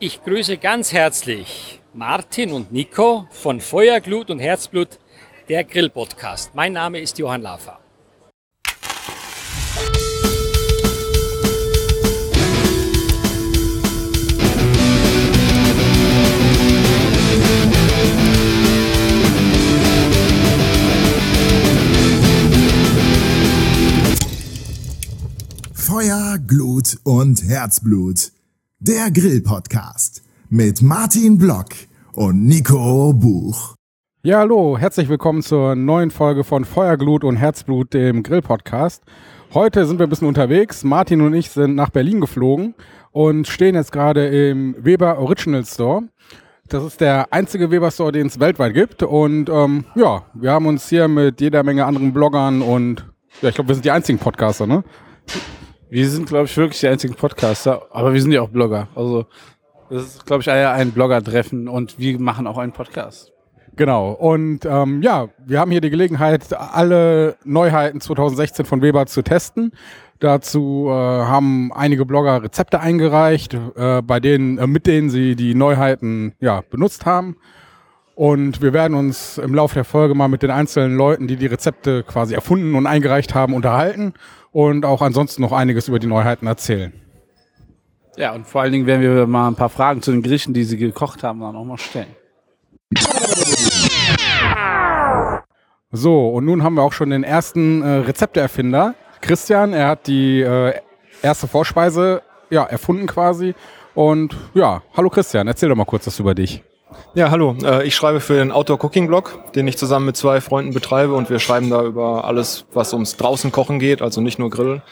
Ich grüße ganz herzlich Martin und Nico von Feuerglut und Herzblut, der Grill-Podcast. Mein Name ist Johann Lafer. Feuer, Glut und Herzblut der Grill-Podcast mit Martin Block und Nico Buch. Ja, hallo, herzlich willkommen zur neuen Folge von Feuerglut und Herzblut, dem Grill-Podcast. Heute sind wir ein bisschen unterwegs. Martin und ich sind nach Berlin geflogen und stehen jetzt gerade im Weber Original Store. Das ist der einzige Weber Store, den es weltweit gibt. Und ähm, ja, wir haben uns hier mit jeder Menge anderen Bloggern und ja, ich glaube, wir sind die einzigen Podcaster, ne? Wir sind, glaube ich, wirklich die einzigen Podcaster, aber wir sind ja auch Blogger. Also das ist, glaube ich, eher ein Blogger-Treffen und wir machen auch einen Podcast. Genau. Und ähm, ja, wir haben hier die Gelegenheit, alle Neuheiten 2016 von Weber zu testen. Dazu äh, haben einige Blogger Rezepte eingereicht, äh, bei denen, äh, mit denen sie die Neuheiten ja, benutzt haben. Und wir werden uns im Laufe der Folge mal mit den einzelnen Leuten, die die Rezepte quasi erfunden und eingereicht haben, unterhalten und auch ansonsten noch einiges über die Neuheiten erzählen. Ja, und vor allen Dingen werden wir mal ein paar Fragen zu den Gerichten, die sie gekocht haben, dann auch mal stellen. So, und nun haben wir auch schon den ersten äh, Rezepteerfinder, Christian. Er hat die äh, erste Vorspeise ja, erfunden quasi. Und ja, hallo Christian, erzähl doch mal kurz was über dich. Ja, hallo. Äh, ich schreibe für den Outdoor Cooking Blog, den ich zusammen mit zwei Freunden betreibe und wir schreiben da über alles, was ums draußen kochen geht, also nicht nur Grillen.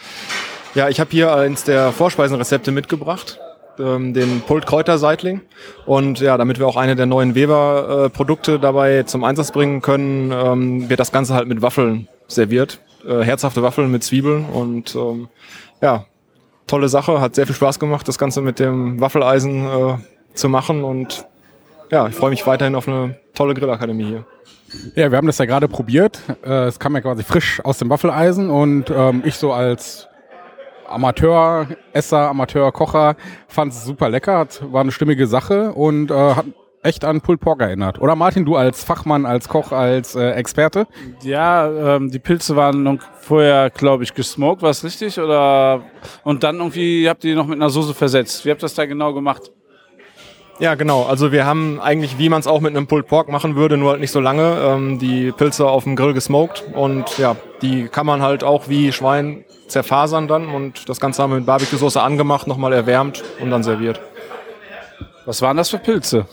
Ja, ich habe hier eins der Vorspeisenrezepte mitgebracht, ähm, den Pult Kräuterseitling. Und ja, damit wir auch eine der neuen Weber-Produkte dabei zum Einsatz bringen können, ähm, wird das Ganze halt mit Waffeln serviert. Äh, herzhafte Waffeln mit Zwiebeln und ähm, ja, tolle Sache, hat sehr viel Spaß gemacht, das Ganze mit dem Waffeleisen äh, zu machen und ja, ich freue mich weiterhin auf eine tolle Grillakademie hier. Ja, wir haben das ja gerade probiert. Äh, es kam ja quasi frisch aus dem Waffeleisen und ähm, ich so als Amateuresser, Amateurkocher fand es super lecker, war eine stimmige Sache und äh, hat echt an Pulled Pork erinnert. Oder Martin, du als Fachmann, als Koch, als äh, Experte? Ja, ähm, die Pilze waren vorher, glaube ich, gesmoked, war es richtig? Oder und dann irgendwie habt ihr die noch mit einer Soße versetzt. Wie habt ihr das da genau gemacht? Ja, genau. Also wir haben eigentlich, wie man es auch mit einem Pulled Pork machen würde, nur halt nicht so lange, ähm, die Pilze auf dem Grill gesmoked. Und ja, die kann man halt auch wie Schwein zerfasern dann und das Ganze haben wir mit Barbecue-Soße angemacht, nochmal erwärmt und dann serviert. Was waren das für Pilze?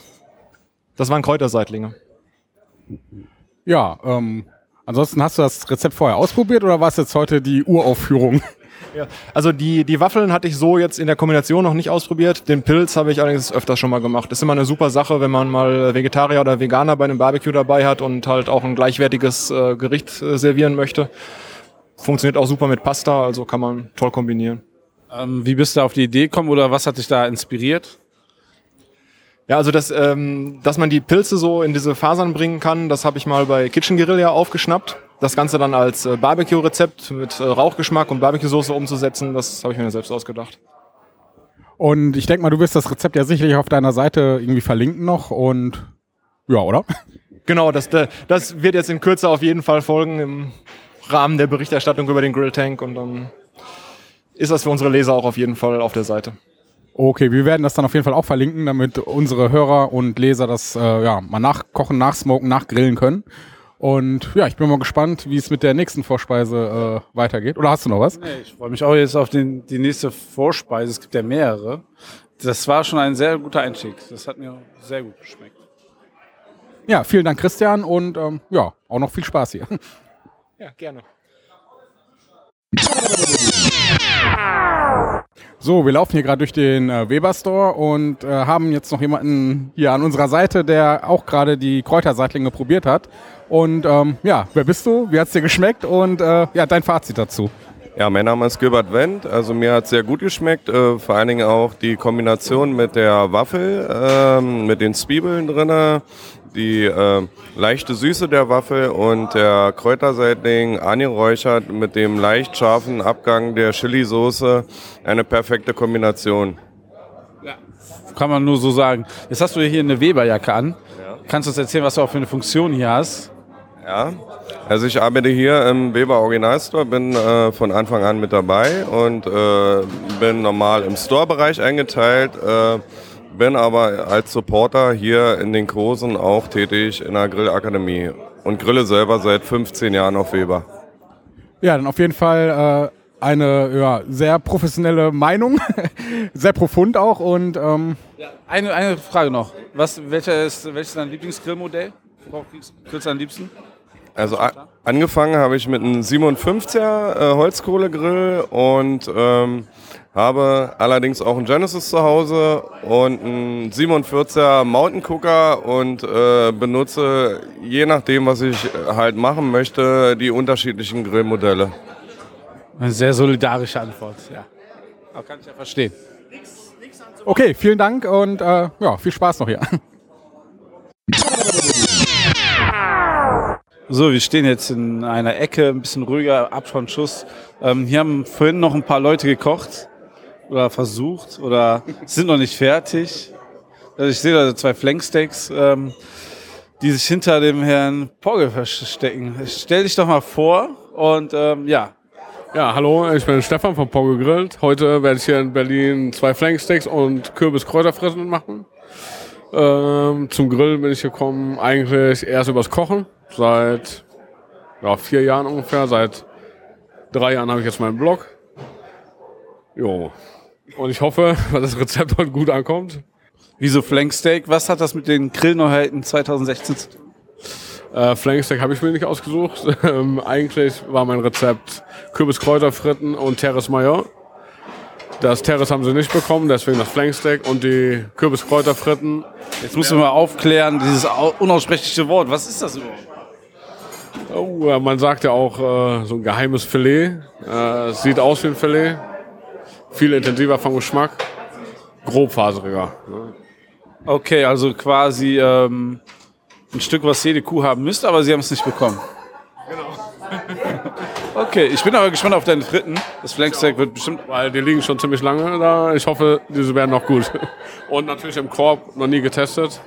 Das waren Kräuterseitlinge. Ja, ähm, ansonsten hast du das Rezept vorher ausprobiert oder war es jetzt heute die Uraufführung? Ja, also die, die Waffeln hatte ich so jetzt in der Kombination noch nicht ausprobiert. Den Pilz habe ich allerdings öfters schon mal gemacht. Das ist immer eine super Sache, wenn man mal Vegetarier oder Veganer bei einem Barbecue dabei hat und halt auch ein gleichwertiges äh, Gericht äh, servieren möchte. Funktioniert auch super mit Pasta, also kann man toll kombinieren. Ähm, wie bist du auf die Idee gekommen oder was hat dich da inspiriert? Ja, also das, ähm, dass man die Pilze so in diese Fasern bringen kann, das habe ich mal bei Kitchen Guerilla aufgeschnappt. Das Ganze dann als äh, Barbecue-Rezept mit äh, Rauchgeschmack und Barbecue-Soße umzusetzen, das habe ich mir selbst ausgedacht. Und ich denke mal, du wirst das Rezept ja sicherlich auf deiner Seite irgendwie verlinken noch und ja, oder? Genau, das, das wird jetzt in Kürze auf jeden Fall folgen im Rahmen der Berichterstattung über den Grill Tank und dann ist das für unsere Leser auch auf jeden Fall auf der Seite. Okay, wir werden das dann auf jeden Fall auch verlinken, damit unsere Hörer und Leser das äh, ja, mal nachkochen, nachsmoken, nachgrillen können. Und ja, ich bin mal gespannt, wie es mit der nächsten Vorspeise äh, weitergeht. Oder hast du noch was? Nee, ich freue mich auch jetzt auf den, die nächste Vorspeise. Es gibt ja mehrere. Das war schon ein sehr guter Einstieg. Das hat mir sehr gut geschmeckt. Ja, vielen Dank, Christian. Und ähm, ja, auch noch viel Spaß hier. Ja, gerne. So, wir laufen hier gerade durch den äh, Weber Store und äh, haben jetzt noch jemanden hier an unserer Seite, der auch gerade die Kräuterseitlinge probiert hat. Und ähm, ja, wer bist du? Wie hat es dir geschmeckt? Und äh, ja, dein Fazit dazu. Ja, mein Name ist Gilbert Wendt. Also mir hat es sehr gut geschmeckt. Äh, vor allen Dingen auch die Kombination mit der Waffel, äh, mit den Zwiebeln drinne, die äh, leichte Süße der Waffel und der Kräuterseitling angeräuchert mit dem leicht scharfen Abgang der Chili-Soße. Eine perfekte Kombination. Ja, kann man nur so sagen. Jetzt hast du hier eine Weberjacke an. Kannst du uns erzählen, was du auch für eine Funktion hier hast? Ja, also ich arbeite hier im Weber Original Store, bin äh, von Anfang an mit dabei und äh, bin normal im Store-Bereich eingeteilt, äh, bin aber als Supporter hier in den Kursen auch tätig in der Grillakademie und grille selber seit 15 Jahren auf Weber. Ja, dann auf jeden Fall äh, eine ja, sehr professionelle Meinung, sehr profund auch und ähm, Eine, eine Frage noch. Was, welcher ist, welches ist dein Lieblingsgrillmodell? Grillst du am liebsten? Also a- angefangen habe ich mit einem 57er äh, Holzkohlegrill und ähm, habe allerdings auch einen Genesis zu Hause und einen 47er Mountain Cooker und äh, benutze je nachdem, was ich halt machen möchte, die unterschiedlichen Grillmodelle. Eine sehr solidarische Antwort, ja. Aber kann ich ja verstehen. okay, vielen Dank und äh, ja, viel Spaß noch hier. So, wir stehen jetzt in einer Ecke, ein bisschen ruhiger, Abspannschuss. Ähm, hier haben vorhin noch ein paar Leute gekocht oder versucht oder sind noch nicht fertig. Also ich sehe da zwei Flanksteaks, ähm, die sich hinter dem Herrn Pogge verstecken. Stell dich doch mal vor und ähm, ja, Ja, hallo, ich bin Stefan von Pogo Grillt. Heute werde ich hier in Berlin zwei Flanksteaks und Kürbis-Kräuterfressen machen. Ähm, zum Grill bin ich gekommen eigentlich erst übers Kochen. Seit ja, vier Jahren ungefähr. Seit drei Jahren habe ich jetzt meinen Blog. Jo. Und ich hoffe, dass das Rezept heute gut ankommt. wieso Flanksteak? Was hat das mit den Grillneuheiten 2016 zu tun? Äh, Flanksteak habe ich mir nicht ausgesucht. Ähm, eigentlich war mein Rezept Kürbis-Kräuterfritten und Terrace Mayor. Das Terrace haben sie nicht bekommen, deswegen das Flanksteak und die Kürbis-Kräuterfritten. Jetzt müssen wir mal aufklären, dieses au- unaussprechliche Wort. Was ist das überhaupt? Oh, äh, man sagt ja auch äh, so ein geheimes Filet. Äh, es sieht aus wie ein Filet. Viel intensiver vom Geschmack. Grobfaseriger. Ne? Okay, also quasi ähm, ein Stück, was jede Kuh haben müsste, aber sie haben es nicht bekommen. Genau. okay, ich bin aber gespannt auf deine Fritten. Das Flanksteak wird bestimmt. Weil die liegen schon ziemlich lange da. Ich hoffe, diese werden noch gut. Und natürlich im Korb noch nie getestet.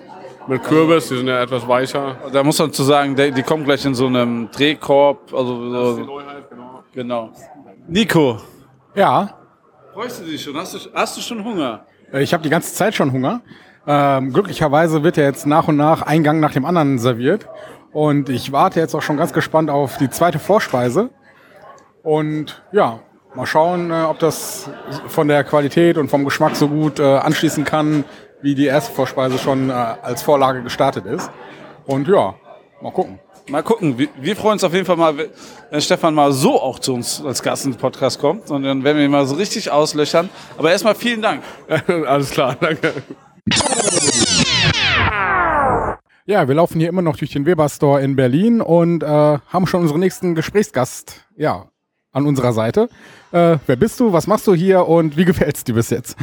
Mit Kürbis, die sind ja etwas weicher. Da muss man zu sagen, die kommen gleich in so einem Drehkorb. Also so, genau. Nico, ja, freust du dich schon? Hast du, hast du schon Hunger? Äh, Ich habe die ganze Zeit schon Hunger. Ähm, glücklicherweise wird ja jetzt nach und nach ein Gang nach dem anderen serviert. Und ich warte jetzt auch schon ganz gespannt auf die zweite Vorspeise. Und ja, mal schauen, äh, ob das von der Qualität und vom Geschmack so gut äh, anschließen kann, wie die erste Vorspeise schon äh, als Vorlage gestartet ist. Und ja, mal gucken. Mal gucken. Wir, wir freuen uns auf jeden Fall mal, wenn Stefan mal so auch zu uns als Gast in den Podcast kommt. Und dann werden wir ihn mal so richtig auslöchern. Aber erstmal vielen Dank. Alles klar, danke. Ja, wir laufen hier immer noch durch den Weber Store in Berlin und äh, haben schon unseren nächsten Gesprächsgast ja, an unserer Seite. Äh, wer bist du, was machst du hier und wie gefällt's dir bis jetzt?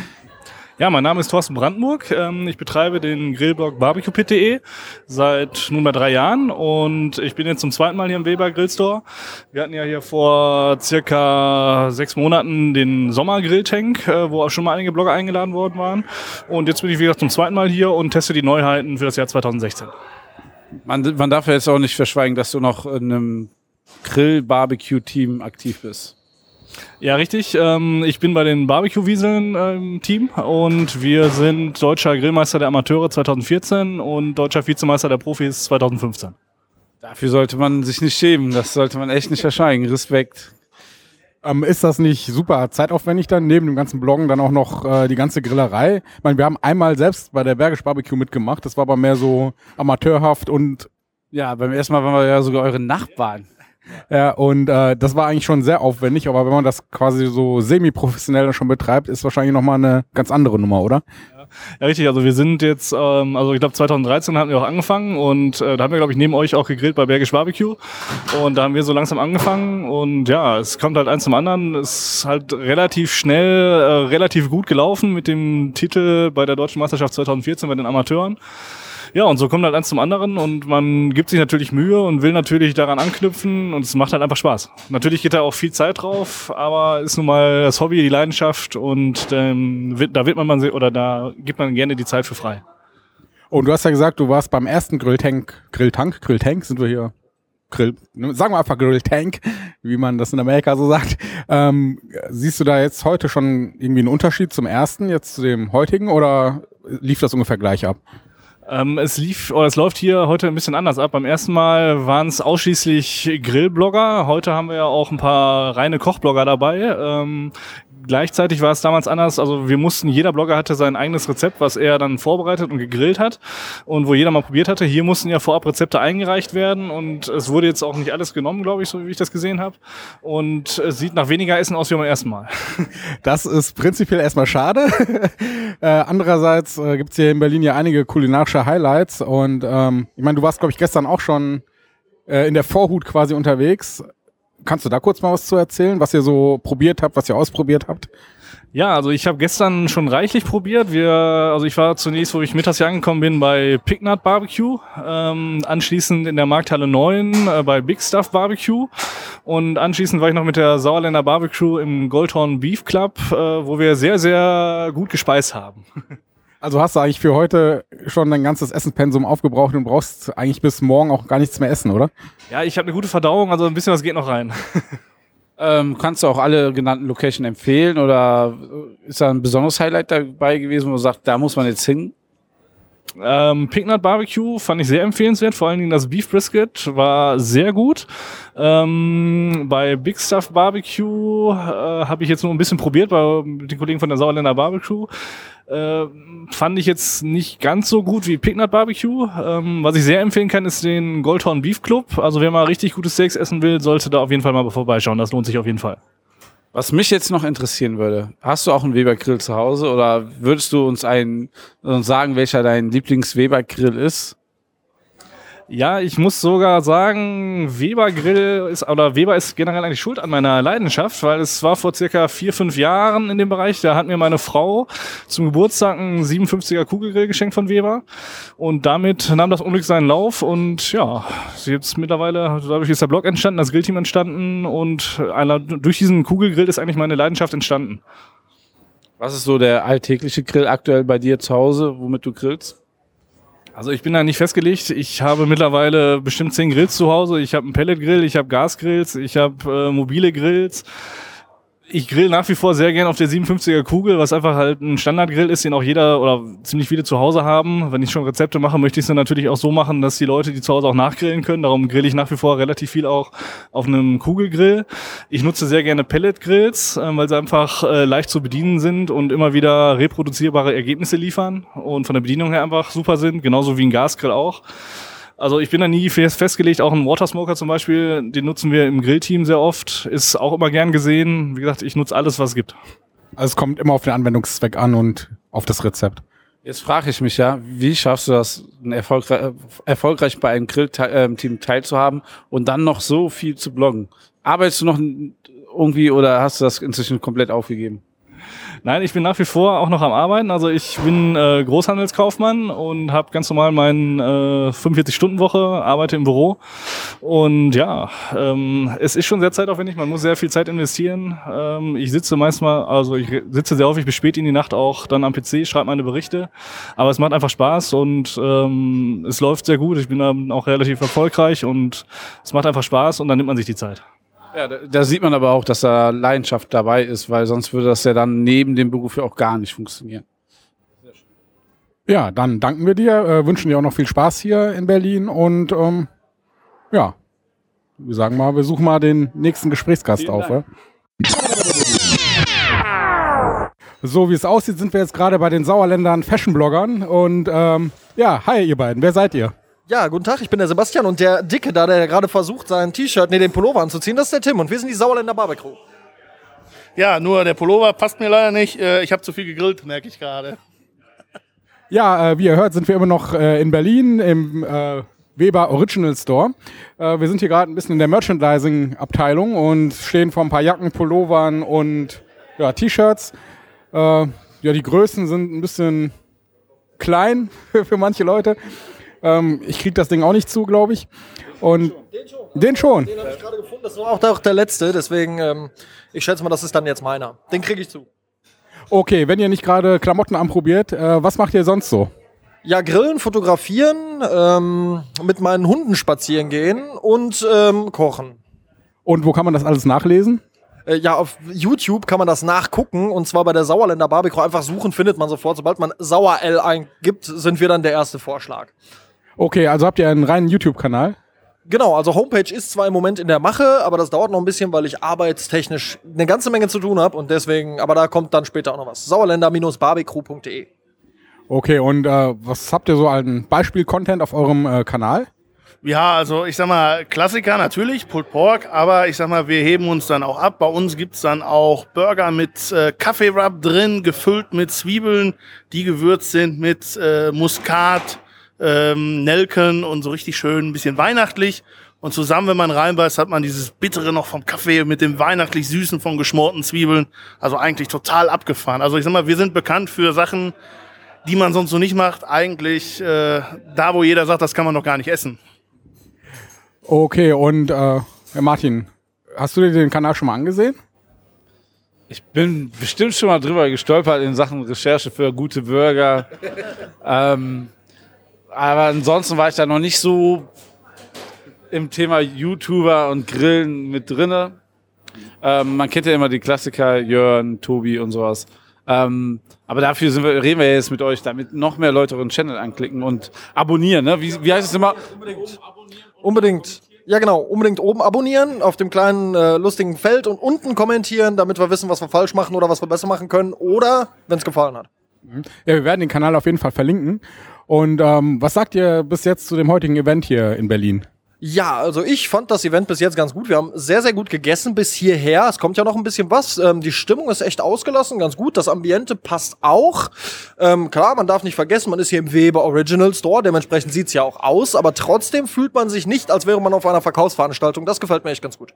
Ja, mein Name ist Thorsten Brandenburg. Ähm, Ich betreibe den Grillblog barbecue.de seit nunmehr drei Jahren und ich bin jetzt zum zweiten Mal hier im Weber Grillstore. Wir hatten ja hier vor circa sechs Monaten den Sommergrilltank, äh, wo auch schon mal einige Blogger eingeladen worden waren. Und jetzt bin ich wieder zum zweiten Mal hier und teste die Neuheiten für das Jahr 2016. Man, man darf ja jetzt auch nicht verschweigen, dass du noch in einem Grill-Barbecue-Team aktiv bist. Ja, richtig. Ähm, ich bin bei den Barbecue-Wieseln äh, im Team und wir sind deutscher Grillmeister der Amateure 2014 und deutscher Vizemeister der Profis 2015. Dafür sollte man sich nicht schämen. Das sollte man echt nicht verschweigen. Respekt. Ähm, ist das nicht super zeitaufwendig dann, neben dem ganzen Bloggen dann auch noch äh, die ganze Grillerei? Ich meine, wir haben einmal selbst bei der Bergisch Barbecue mitgemacht, das war aber mehr so amateurhaft und Ja, beim ersten Mal waren wir ja sogar eure Nachbarn. Ja, und äh, das war eigentlich schon sehr aufwendig, aber wenn man das quasi so semi-professionell schon betreibt, ist wahrscheinlich nochmal eine ganz andere Nummer, oder? Ja, richtig. Also wir sind jetzt, ähm, also ich glaube 2013 hatten wir auch angefangen und äh, da haben wir, glaube ich, neben euch auch gegrillt bei Bergisch Barbecue. Und da haben wir so langsam angefangen und ja, es kommt halt eins zum anderen. Es ist halt relativ schnell, äh, relativ gut gelaufen mit dem Titel bei der Deutschen Meisterschaft 2014 bei den Amateuren. Ja, und so kommt halt eins zum anderen und man gibt sich natürlich Mühe und will natürlich daran anknüpfen und es macht halt einfach Spaß. Natürlich geht da auch viel Zeit drauf, aber ist nun mal das Hobby, die Leidenschaft und ähm, da wird man, man oder da gibt man gerne die Zeit für frei. Und du hast ja gesagt, du warst beim ersten Grilltank, Grilltank, Grilltank, sind wir hier Grill, ne, sagen wir einfach Grilltank, wie man das in Amerika so sagt. Ähm, siehst du da jetzt heute schon irgendwie einen Unterschied zum ersten, jetzt zu dem heutigen, oder lief das ungefähr gleich ab? Ähm, es lief oder es läuft hier heute ein bisschen anders ab. Beim ersten Mal waren es ausschließlich Grillblogger. Heute haben wir ja auch ein paar reine Kochblogger dabei. Ähm, gleichzeitig war es damals anders. Also wir mussten, jeder Blogger hatte sein eigenes Rezept, was er dann vorbereitet und gegrillt hat und wo jeder mal probiert hatte. Hier mussten ja vorab Rezepte eingereicht werden und es wurde jetzt auch nicht alles genommen, glaube ich, so wie ich das gesehen habe. Und es sieht nach weniger Essen aus wie beim ersten Mal. Das ist prinzipiell erstmal schade. äh, andererseits äh, gibt es hier in Berlin ja einige kulinarische Highlights und ähm, ich meine, du warst, glaube ich, gestern auch schon äh, in der Vorhut quasi unterwegs. Kannst du da kurz mal was zu erzählen, was ihr so probiert habt, was ihr ausprobiert habt? Ja, also ich habe gestern schon reichlich probiert. Wir, also ich war zunächst, wo ich mittags hier angekommen bin, bei Pignut Barbecue, ähm, anschließend in der Markthalle 9 äh, bei Big Stuff Barbecue und anschließend war ich noch mit der Sauerländer Barbecue im Goldhorn Beef Club, äh, wo wir sehr, sehr gut gespeist haben. Also hast du eigentlich für heute schon dein ganzes Essenspensum aufgebraucht und brauchst eigentlich bis morgen auch gar nichts mehr essen, oder? Ja, ich habe eine gute Verdauung, also ein bisschen was geht noch rein. Ähm, kannst du auch alle genannten Location empfehlen oder ist da ein besonderes Highlight dabei gewesen, wo du sagst, da muss man jetzt hin? Ähm, Pignut Barbecue fand ich sehr empfehlenswert, vor allen Dingen das Beef Brisket war sehr gut. Ähm, bei Big Stuff Barbecue äh, habe ich jetzt nur ein bisschen probiert bei den Kollegen von der Sauerländer Barbecue. Äh, fand ich jetzt nicht ganz so gut wie Pignut Barbecue. Ähm, was ich sehr empfehlen kann, ist den Goldhorn Beef Club. Also wer mal richtig gutes Steaks essen will, sollte da auf jeden Fall mal vorbeischauen. Das lohnt sich auf jeden Fall. Was mich jetzt noch interessieren würde, hast du auch einen Weber-Grill zu Hause oder würdest du uns einen uns sagen, welcher dein Lieblings-Weber-Grill ist? Ja, ich muss sogar sagen, Weber Grill ist, oder Weber ist generell eigentlich schuld an meiner Leidenschaft, weil es war vor circa vier, fünf Jahren in dem Bereich, da hat mir meine Frau zum Geburtstag einen 57er Kugelgrill geschenkt von Weber und damit nahm das Unglück seinen Lauf und ja, jetzt mittlerweile, dadurch ist der Blog entstanden, das Grillteam entstanden und einer, durch diesen Kugelgrill ist eigentlich meine Leidenschaft entstanden. Was ist so der alltägliche Grill aktuell bei dir zu Hause, womit du grillst? Also ich bin da nicht festgelegt. Ich habe mittlerweile bestimmt zehn Grills zu Hause. Ich habe einen Pelletgrill, ich habe Gasgrills, ich habe äh, mobile Grills. Ich grill nach wie vor sehr gern auf der 57er Kugel, was einfach halt ein Standardgrill ist, den auch jeder oder ziemlich viele zu Hause haben. Wenn ich schon Rezepte mache, möchte ich es dann natürlich auch so machen, dass die Leute, die zu Hause auch nachgrillen können. Darum grill ich nach wie vor relativ viel auch auf einem Kugelgrill. Ich nutze sehr gerne Pelletgrills, äh, weil sie einfach äh, leicht zu bedienen sind und immer wieder reproduzierbare Ergebnisse liefern und von der Bedienung her einfach super sind, genauso wie ein Gasgrill auch. Also ich bin da nie fest festgelegt, auch ein Watersmoker zum Beispiel, den nutzen wir im Grillteam sehr oft, ist auch immer gern gesehen. Wie gesagt, ich nutze alles, was es gibt. Also es kommt immer auf den Anwendungszweck an und auf das Rezept. Jetzt frage ich mich ja, wie schaffst du das, erfolgreich, erfolgreich bei einem Grillteam teilzuhaben und dann noch so viel zu bloggen? Arbeitest du noch irgendwie oder hast du das inzwischen komplett aufgegeben? Nein, ich bin nach wie vor auch noch am Arbeiten. Also ich bin äh, Großhandelskaufmann und habe ganz normal meine äh, 45-Stunden-Woche, arbeite im Büro. Und ja, ähm, es ist schon sehr zeitaufwendig, man muss sehr viel Zeit investieren. Ähm, ich sitze meistens also ich sitze sehr häufig bis spät in die Nacht auch dann am PC, schreibe meine Berichte. Aber es macht einfach Spaß und ähm, es läuft sehr gut. Ich bin dann auch relativ erfolgreich und es macht einfach Spaß und dann nimmt man sich die Zeit. Ja, da, da, sieht man aber auch, dass da Leidenschaft dabei ist, weil sonst würde das ja dann neben dem Beruf ja auch gar nicht funktionieren. Ja, dann danken wir dir, äh, wünschen dir auch noch viel Spaß hier in Berlin und ähm, ja, wir sagen mal, wir suchen mal den nächsten Gesprächsgast auf. Ja? So wie es aussieht, sind wir jetzt gerade bei den Sauerländern Fashion-Bloggern und ähm, ja, hi ihr beiden, wer seid ihr? Ja, guten Tag, ich bin der Sebastian und der Dicke da, der gerade versucht, sein T-Shirt, nee, den Pullover anzuziehen, das ist der Tim und wir sind die Sauerländer Barbecue. Ja, nur der Pullover passt mir leider nicht. Äh, ich habe zu viel gegrillt, merke ich gerade. Ja, äh, wie ihr hört, sind wir immer noch äh, in Berlin im Weber Original Store. Wir sind hier gerade ein bisschen in der Merchandising-Abteilung und stehen vor ein paar Jacken, Pullovern und ja, T-Shirts. Ja, die Größen sind ein bisschen klein für manche Leute. Ähm, ich krieg das Ding auch nicht zu, glaube ich. Und den schon. Den schon. Den habe ich gerade gefunden. Das war auch der, auch der letzte. Deswegen, ähm, ich schätze mal, das ist dann jetzt meiner. Den kriege ich zu. Okay, wenn ihr nicht gerade Klamotten anprobiert, äh, was macht ihr sonst so? Ja, grillen, fotografieren, ähm, mit meinen Hunden spazieren gehen und ähm, kochen. Und wo kann man das alles nachlesen? Äh, ja, auf YouTube kann man das nachgucken und zwar bei der Sauerländer Barbecue. Einfach suchen, findet man sofort. Sobald man Sauer-L eingibt, sind wir dann der erste Vorschlag. Okay, also habt ihr einen reinen YouTube-Kanal? Genau, also Homepage ist zwar im Moment in der Mache, aber das dauert noch ein bisschen, weil ich arbeitstechnisch eine ganze Menge zu tun habe und deswegen, aber da kommt dann später auch noch was. Sauerländer-barbecue.de. Okay, und äh, was habt ihr so an Beispiel-Content auf eurem äh, Kanal? Ja, also ich sag mal, Klassiker natürlich, Pulled Pork, aber ich sag mal, wir heben uns dann auch ab. Bei uns gibt's dann auch Burger mit äh, Kaffee-Rub drin, gefüllt mit Zwiebeln, die gewürzt sind mit äh, Muskat, ähm, Nelken und so richtig schön ein bisschen weihnachtlich. Und zusammen, wenn man reinbeißt, hat man dieses Bittere noch vom Kaffee mit dem weihnachtlich Süßen von geschmorten Zwiebeln. Also eigentlich total abgefahren. Also ich sag mal, wir sind bekannt für Sachen, die man sonst so nicht macht. Eigentlich äh, da, wo jeder sagt, das kann man noch gar nicht essen. Okay, und äh, Herr Martin, hast du dir den Kanal schon mal angesehen? Ich bin bestimmt schon mal drüber gestolpert in Sachen Recherche für gute Burger. ähm, aber ansonsten war ich da noch nicht so im Thema YouTuber und Grillen mit drinne. Ähm, man kennt ja immer die Klassiker, Jörn, Tobi und sowas. Ähm, aber dafür sind wir, reden wir jetzt mit euch, damit noch mehr Leute euren Channel anklicken und abonnieren. Ne? Wie, wie heißt es immer? Unbedingt. Ja, genau. Unbedingt oben abonnieren, auf dem kleinen äh, lustigen Feld und unten kommentieren, damit wir wissen, was wir falsch machen oder was wir besser machen können. Oder, wenn es gefallen hat. Ja, wir werden den Kanal auf jeden Fall verlinken. Und ähm, was sagt ihr bis jetzt zu dem heutigen Event hier in Berlin? Ja, also ich fand das Event bis jetzt ganz gut. Wir haben sehr, sehr gut gegessen bis hierher. Es kommt ja noch ein bisschen was. Ähm, die Stimmung ist echt ausgelassen, ganz gut. Das Ambiente passt auch. Ähm, klar, man darf nicht vergessen, man ist hier im Weber Original Store. Dementsprechend sieht's ja auch aus. Aber trotzdem fühlt man sich nicht, als wäre man auf einer Verkaufsveranstaltung. Das gefällt mir echt ganz gut.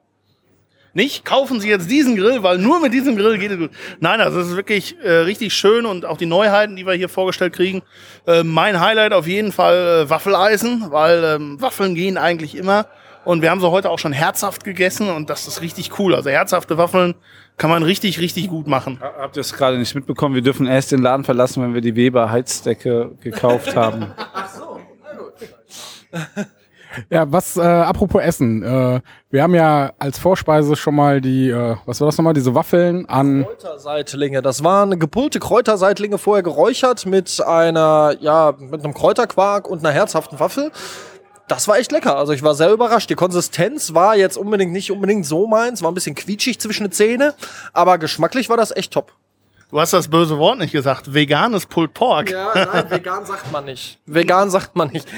Nicht, kaufen Sie jetzt diesen Grill, weil nur mit diesem Grill geht es gut. Nein, also es ist wirklich äh, richtig schön und auch die Neuheiten, die wir hier vorgestellt kriegen. Äh, mein Highlight auf jeden Fall äh, Waffeleisen, weil ähm, Waffeln gehen eigentlich immer. Und wir haben sie heute auch schon herzhaft gegessen und das ist richtig cool. Also herzhafte Waffeln kann man richtig, richtig gut machen. Habt ihr es gerade nicht mitbekommen? Wir dürfen erst den Laden verlassen, wenn wir die Weber Heizdecke gekauft haben. Ach so, na gut. Ja, was, äh, apropos Essen. Äh, wir haben ja als Vorspeise schon mal die, äh, was war das nochmal, diese Waffeln an. Kräuterseitlinge. Das waren gepullte Kräuterseitlinge vorher geräuchert mit einer, ja, mit einem Kräuterquark und einer herzhaften Waffel. Das war echt lecker. Also ich war sehr überrascht. Die Konsistenz war jetzt unbedingt nicht unbedingt so meins, war ein bisschen quietschig zwischen den Zähne, aber geschmacklich war das echt top. Du hast das böse Wort nicht gesagt. Veganes Pulled Pork. Ja, nein, vegan sagt man nicht. Vegan sagt man nicht.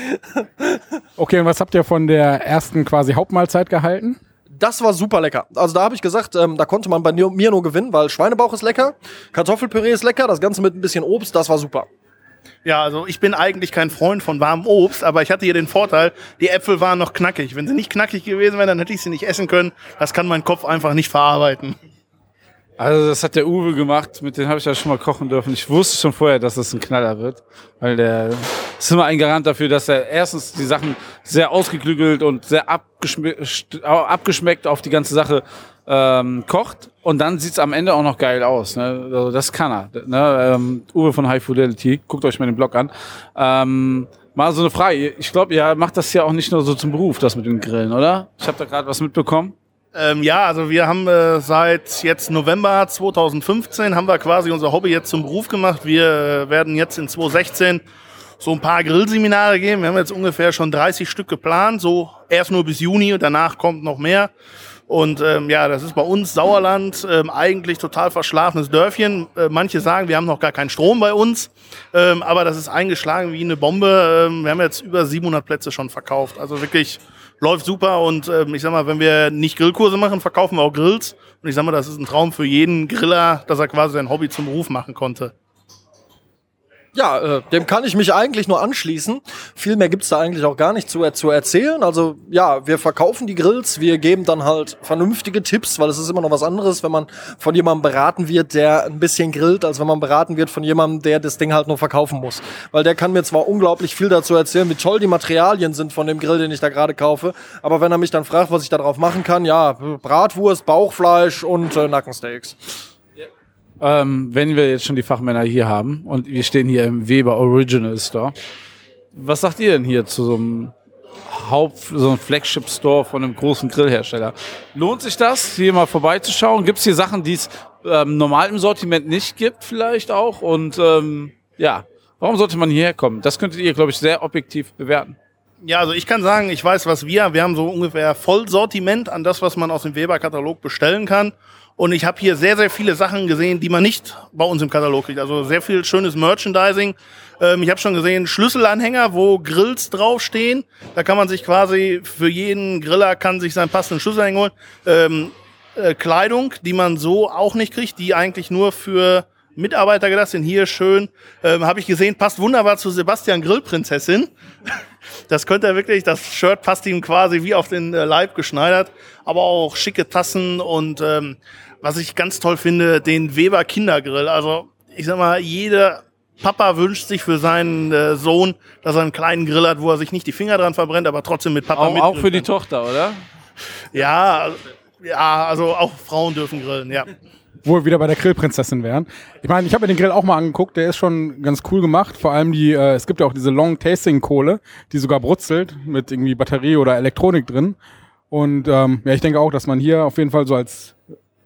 Okay, und was habt ihr von der ersten quasi Hauptmahlzeit gehalten? Das war super lecker. Also da habe ich gesagt, ähm, da konnte man bei mir nur gewinnen, weil Schweinebauch ist lecker, Kartoffelpüree ist lecker, das Ganze mit ein bisschen Obst, das war super. Ja, also ich bin eigentlich kein Freund von warmem Obst, aber ich hatte hier den Vorteil, die Äpfel waren noch knackig. Wenn sie nicht knackig gewesen wären, dann hätte ich sie nicht essen können. Das kann mein Kopf einfach nicht verarbeiten. Also das hat der Uwe gemacht, mit dem habe ich ja schon mal kochen dürfen. Ich wusste schon vorher, dass das ein Knaller wird, weil der ist immer ein Garant dafür, dass er erstens die Sachen sehr ausgeklügelt und sehr abgeschmeckt, abgeschmeckt auf die ganze Sache ähm, kocht und dann sieht's am Ende auch noch geil aus. Ne? Also das kann er. Ne? Ähm, Uwe von High Fidelity, guckt euch mal den Blog an. Ähm, mal so eine Frage. Ich glaube, ihr macht das ja auch nicht nur so zum Beruf, das mit dem Grillen, oder? Ich habe da gerade was mitbekommen. Ähm, ja, also wir haben äh, seit jetzt November 2015 haben wir quasi unser Hobby jetzt zum Beruf gemacht. Wir äh, werden jetzt in 2016 so ein paar Grillseminare geben. Wir haben jetzt ungefähr schon 30 Stück geplant, so erst nur bis Juni und danach kommt noch mehr. Und ähm, ja, das ist bei uns Sauerland ähm, eigentlich total verschlafenes Dörfchen. Äh, manche sagen, wir haben noch gar keinen Strom bei uns, ähm, aber das ist eingeschlagen wie eine Bombe. Ähm, wir haben jetzt über 700 Plätze schon verkauft. Also wirklich läuft super und ähm, ich sag mal, wenn wir nicht Grillkurse machen, verkaufen wir auch Grills. Und ich sag mal, das ist ein Traum für jeden Griller, dass er quasi sein Hobby zum Beruf machen konnte. Ja, äh, dem kann ich mich eigentlich nur anschließen. Viel mehr gibt's da eigentlich auch gar nicht zu, zu erzählen. Also ja, wir verkaufen die Grills, wir geben dann halt vernünftige Tipps, weil es ist immer noch was anderes, wenn man von jemandem beraten wird, der ein bisschen grillt, als wenn man beraten wird von jemandem, der das Ding halt nur verkaufen muss. Weil der kann mir zwar unglaublich viel dazu erzählen, wie toll die Materialien sind von dem Grill, den ich da gerade kaufe, aber wenn er mich dann fragt, was ich da drauf machen kann, ja, Bratwurst, Bauchfleisch und äh, Nackensteaks. Ähm, wenn wir jetzt schon die Fachmänner hier haben und wir stehen hier im Weber Original Store, was sagt ihr denn hier zu so einem Haupt, so einem Flagship Store von einem großen Grillhersteller? Lohnt sich das, hier mal vorbeizuschauen? Gibt es hier Sachen, die es ähm, normal im Sortiment nicht gibt, vielleicht auch? Und ähm, ja, warum sollte man hierher kommen? Das könntet ihr, glaube ich, sehr objektiv bewerten. Ja, also ich kann sagen, ich weiß, was wir, wir haben so ungefähr Vollsortiment an das, was man aus dem Weber-Katalog bestellen kann. Und ich habe hier sehr, sehr viele Sachen gesehen, die man nicht bei uns im Katalog kriegt. Also sehr viel schönes Merchandising. Ähm, ich habe schon gesehen Schlüsselanhänger, wo Grills draufstehen. Da kann man sich quasi für jeden Griller kann sich seinen passenden Schlüsselanhänger holen. Ähm, äh, Kleidung, die man so auch nicht kriegt, die eigentlich nur für Mitarbeiter gedacht sind. Hier schön, ähm, habe ich gesehen, passt wunderbar zu Sebastian Grillprinzessin. Das könnte er wirklich, das Shirt passt ihm quasi wie auf den äh, Leib geschneidert, aber auch schicke Tassen und ähm, was ich ganz toll finde, den Weber Kindergrill. Also ich sag mal, jeder Papa wünscht sich für seinen äh, Sohn, dass er einen kleinen Grill hat, wo er sich nicht die Finger dran verbrennt, aber trotzdem mit Papa Auch, mit. auch für die Tochter, oder? Ja, ja, also auch Frauen dürfen grillen, ja. Wo wir wieder bei der Grillprinzessin wären. Ich meine, ich habe mir den Grill auch mal angeguckt, der ist schon ganz cool gemacht. Vor allem die, äh, es gibt ja auch diese Long Tasting Kohle, die sogar brutzelt mit irgendwie Batterie oder Elektronik drin. Und ähm, ja, ich denke auch, dass man hier auf jeden Fall so als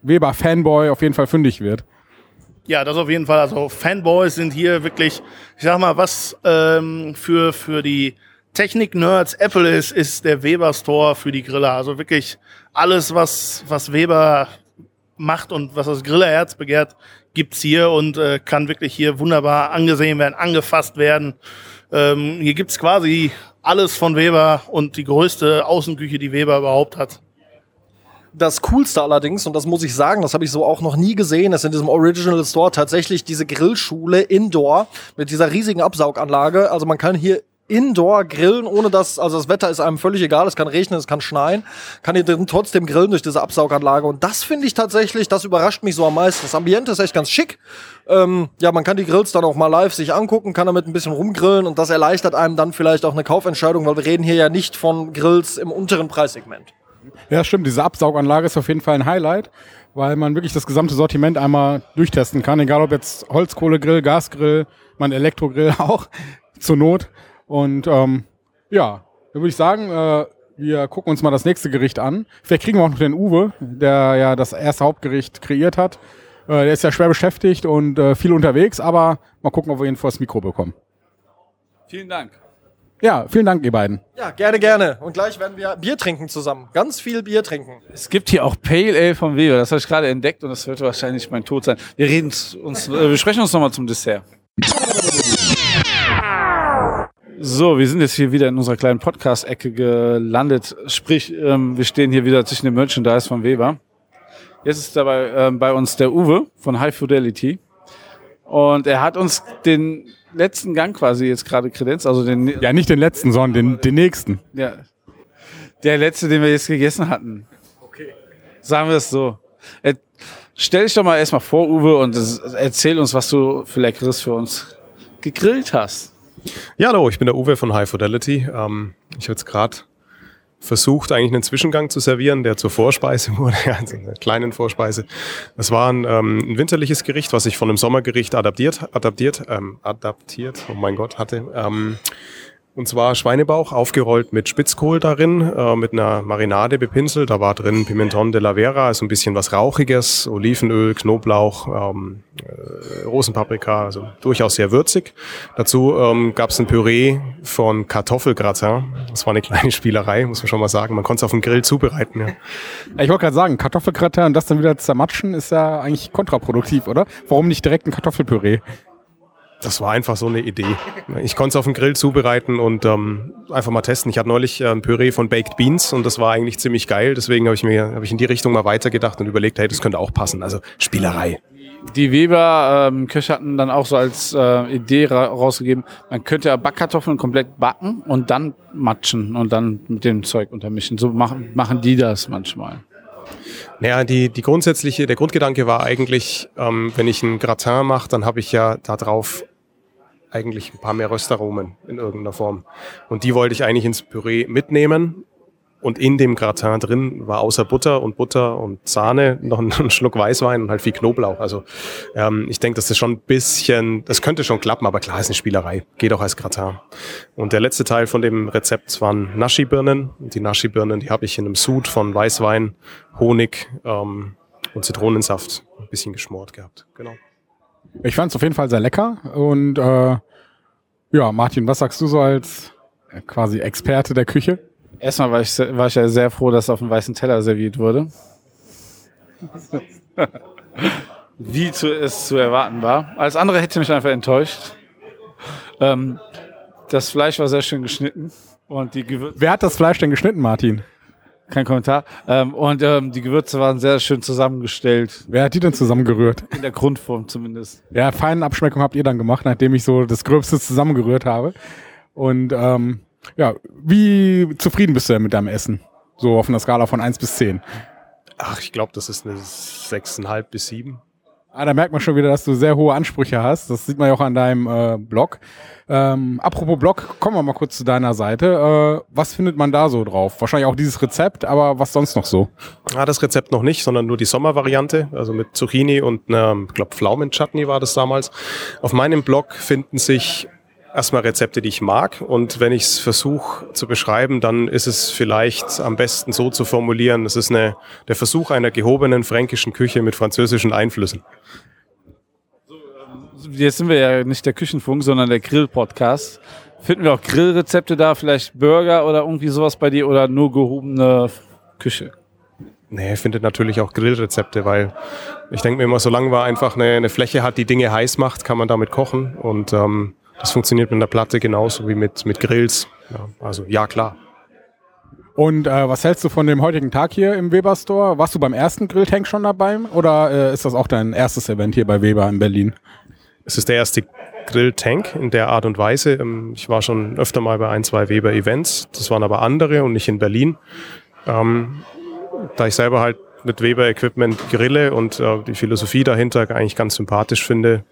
Weber Fanboy auf jeden Fall fündig wird. Ja, das auf jeden Fall. Also Fanboys sind hier wirklich, ich sag mal, was ähm, für, für die Technik-Nerds Apple ist, ist der Weber Store für die Griller. Also wirklich alles, was, was Weber macht und was das Grillerherz begehrt, gibt's hier und äh, kann wirklich hier wunderbar angesehen werden, angefasst werden. Ähm, hier gibt's quasi alles von Weber und die größte Außenküche, die Weber überhaupt hat. Das Coolste allerdings, und das muss ich sagen, das habe ich so auch noch nie gesehen, ist in diesem Original Store tatsächlich diese Grillschule Indoor mit dieser riesigen Absauganlage. Also man kann hier Indoor grillen, ohne dass, also das Wetter ist einem völlig egal, es kann regnen, es kann schneien, kann hier drin trotzdem grillen durch diese Absauganlage. Und das finde ich tatsächlich, das überrascht mich so am meisten. Das Ambiente ist echt ganz schick. Ähm, ja, man kann die Grills dann auch mal live sich angucken, kann damit ein bisschen rumgrillen und das erleichtert einem dann vielleicht auch eine Kaufentscheidung, weil wir reden hier ja nicht von Grills im unteren Preissegment. Ja, stimmt. Diese Absauganlage ist auf jeden Fall ein Highlight, weil man wirklich das gesamte Sortiment einmal durchtesten kann. Egal ob jetzt Holzkohlegrill, Gasgrill, mein Elektrogrill auch zur Not. Und ähm, ja, dann würde ich sagen, äh, wir gucken uns mal das nächste Gericht an. Vielleicht kriegen wir auch noch den Uwe, der ja das erste Hauptgericht kreiert hat. Äh, der ist ja schwer beschäftigt und äh, viel unterwegs, aber mal gucken, ob wir ihn vor das Mikro bekommen. Vielen Dank. Ja, vielen Dank, ihr beiden. Ja, gerne, gerne. Und gleich werden wir Bier trinken zusammen. Ganz viel Bier trinken. Es gibt hier auch Pale Ale von Weber. Das habe ich gerade entdeckt und das wird wahrscheinlich mein Tod sein. Wir reden uns, äh, wir sprechen uns nochmal zum Dessert. So, wir sind jetzt hier wieder in unserer kleinen Podcast-Ecke gelandet. Sprich, ähm, wir stehen hier wieder zwischen dem Merchandise von Weber. Jetzt ist dabei ähm, bei uns der Uwe von High Fidelity. Und er hat uns den letzten Gang quasi jetzt gerade kredenzt. Also den, Ja, nicht den letzten, sondern den, den nächsten. ja, der letzte, den wir jetzt gegessen hatten. Okay. Sagen wir es so. Er, stell dich doch mal erstmal vor, Uwe, und das, erzähl uns, was du für Leckeres für uns gegrillt hast. Ja, hallo, ich bin der Uwe von High Fidelity. Ähm, ich habe jetzt gerade versucht, eigentlich einen Zwischengang zu servieren, der zur Vorspeise wurde, also einer kleinen Vorspeise. Das war ein, ähm, ein winterliches Gericht, was ich von einem Sommergericht adaptiert, adaptiert, ähm, adaptiert, oh mein Gott, hatte. Ähm, und zwar Schweinebauch aufgerollt mit Spitzkohl darin, äh, mit einer Marinade bepinselt. Da war drin Pimenton de la Vera, also ein bisschen was Rauchiges, Olivenöl, Knoblauch, ähm, äh, Rosenpaprika, also durchaus sehr würzig. Dazu ähm, gab es ein Püree von Kartoffelgratin. Das war eine kleine Spielerei, muss man schon mal sagen. Man konnte es auf dem Grill zubereiten. Ja. Ich wollte gerade sagen, Kartoffelgratin und das dann wieder zermatschen ist ja eigentlich kontraproduktiv, oder? Warum nicht direkt ein Kartoffelpüree? Das war einfach so eine Idee. Ich konnte es auf dem Grill zubereiten und ähm, einfach mal testen. Ich hatte neulich äh, ein Püree von Baked Beans und das war eigentlich ziemlich geil. Deswegen habe ich mir habe ich in die Richtung mal weitergedacht und überlegt, hey, das könnte auch passen. Also Spielerei. Die Weber ähm, Köche hatten dann auch so als äh, Idee ra rausgegeben, man könnte ja Backkartoffeln komplett backen und dann matschen und dann mit dem Zeug untermischen. So machen, machen die das manchmal. Naja, die, die grundsätzliche, der Grundgedanke war eigentlich, ähm, wenn ich ein Gratin mache, dann habe ich ja da drauf eigentlich ein paar mehr Röstaromen in irgendeiner Form. Und die wollte ich eigentlich ins Püree mitnehmen. Und in dem Gratin drin war außer Butter und Butter und Sahne noch ein, Schluck Weißwein und halt viel Knoblauch. Also ähm, ich denke, das ist schon ein bisschen, das könnte schon klappen, aber klar ist eine Spielerei. Geht auch als Gratin. Und der letzte Teil von dem Rezept waren Naschi-Birnen. Die Naschi-Birnen, die habe ich in einem Sud von Weißwein, Honig ähm, und Zitronensaft ein bisschen geschmort gehabt. Genau. Ich fand es auf jeden Fall sehr lecker. Und äh, ja, Martin, was sagst du so als äh, quasi Experte der Küche? Erstmal war ich, war ich ja sehr froh, dass auf dem weißen Teller serviert wurde. Wie zu, es zu erwarten war. Alles andere hätte mich einfach enttäuscht. Ähm, das Fleisch war sehr schön geschnitten und die Gewürze. Wer hat das Fleisch denn geschnitten, Martin? Kein Kommentar. Ähm, und ähm, die Gewürze waren sehr schön zusammengestellt. Wer hat die denn zusammengerührt? In der Grundform zumindest. Ja, feine Abschmeckung habt ihr dann gemacht, nachdem ich so das Gröbste zusammengerührt habe. Und ähm, ja, wie zufrieden bist du denn mit deinem Essen? So auf einer Skala von 1 bis 10. Ach, ich glaube, das ist eine 6,5 bis 7. Ah, da merkt man schon wieder, dass du sehr hohe Ansprüche hast. Das sieht man ja auch an deinem äh, Blog. Ähm, apropos Blog, kommen wir mal kurz zu deiner Seite. Äh, was findet man da so drauf? Wahrscheinlich auch dieses Rezept, aber was sonst noch so? Ah, das Rezept noch nicht, sondern nur die Sommervariante, also mit Zucchini und einer, ich glaube, Pflaumenchutney war das damals. Auf meinem Blog finden sich erstmal Rezepte, die ich mag. Und wenn ich es versuche zu beschreiben, dann ist es vielleicht am besten so zu formulieren, es ist eine, der Versuch einer gehobenen fränkischen Küche mit französischen Einflüssen. Jetzt sind wir ja nicht der Küchenfunk, sondern der Grill-Podcast. Finden wir auch Grillrezepte da, vielleicht Burger oder irgendwie sowas bei dir oder nur gehobene Küche? Nee, findet natürlich auch Grillrezepte, weil ich denke mir immer, solange man einfach eine, eine Fläche hat, die Dinge heiß macht, kann man damit kochen. Und ähm, das funktioniert mit einer Platte genauso wie mit, mit Grills. Ja, also ja, klar. Und äh, was hältst du von dem heutigen Tag hier im Weber Store? Warst du beim ersten Grilltank schon dabei oder äh, ist das auch dein erstes Event hier bei Weber in Berlin? Es ist der erste Grilltank in der Art und Weise. Ähm, Ich war schon öfter mal bei ein, zwei Weber-Events. Das waren aber andere und nicht in Berlin. Ähm, da ich selber halt mit Weber-Equipment grille und äh, die Philosophie dahinter eigentlich ganz sympathisch finde,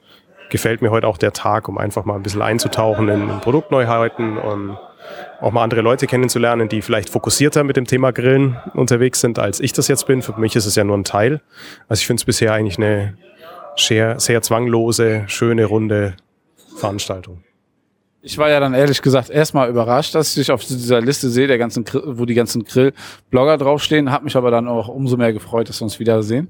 gefällt mir heute auch der Tag, um einfach mal ein bisschen einzutauchen in, Produktneuheiten und auch mal andere Leute kennenzulernen, die vielleicht fokussierter mit dem Thema Grillen unterwegs sind, als ich das jetzt bin. Für mich ist es ja nur ein Teil. Also ich finde es bisher eigentlich eine sehr, sehr zwanglose, schöne, runde Veranstaltung. Ich war ja dann ehrlich gesagt erstmal überrascht, dass ich dich auf dieser Liste sehe, der ganzen, wo die ganzen Grill-Blogger draufstehen. Hat mich aber dann auch umso mehr gefreut, dass wir uns wiedersehen.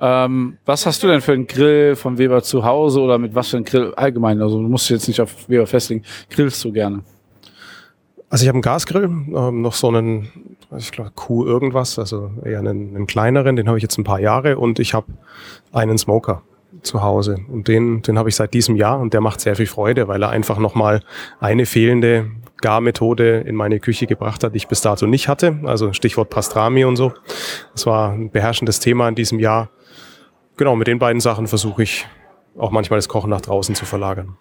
Ähm, was hast du denn für einen Grill von Weber zu Hause oder mit was für einen Grill allgemein? Also du musst dich jetzt nicht auf Weber festlegen. Grillst du gerne? Also ich habe einen Gasgrill, ähm, noch so einen, ich glaube Q irgendwas, also eher einen, einen kleineren, den habe ich jetzt ein paar Jahre und ich habe einen Smoker zu Hause und den, den habe ich seit diesem Jahr und der macht sehr viel Freude, weil er einfach nochmal eine fehlende Garmethode in meine Küche gebracht hat, die ich bis dato nicht hatte, also Stichwort Pastrami und so. Das war ein beherrschendes Thema in diesem Jahr. Genau, mit den beiden Sachen versuche ich auch manchmal das Kochen nach draußen zu verlagern.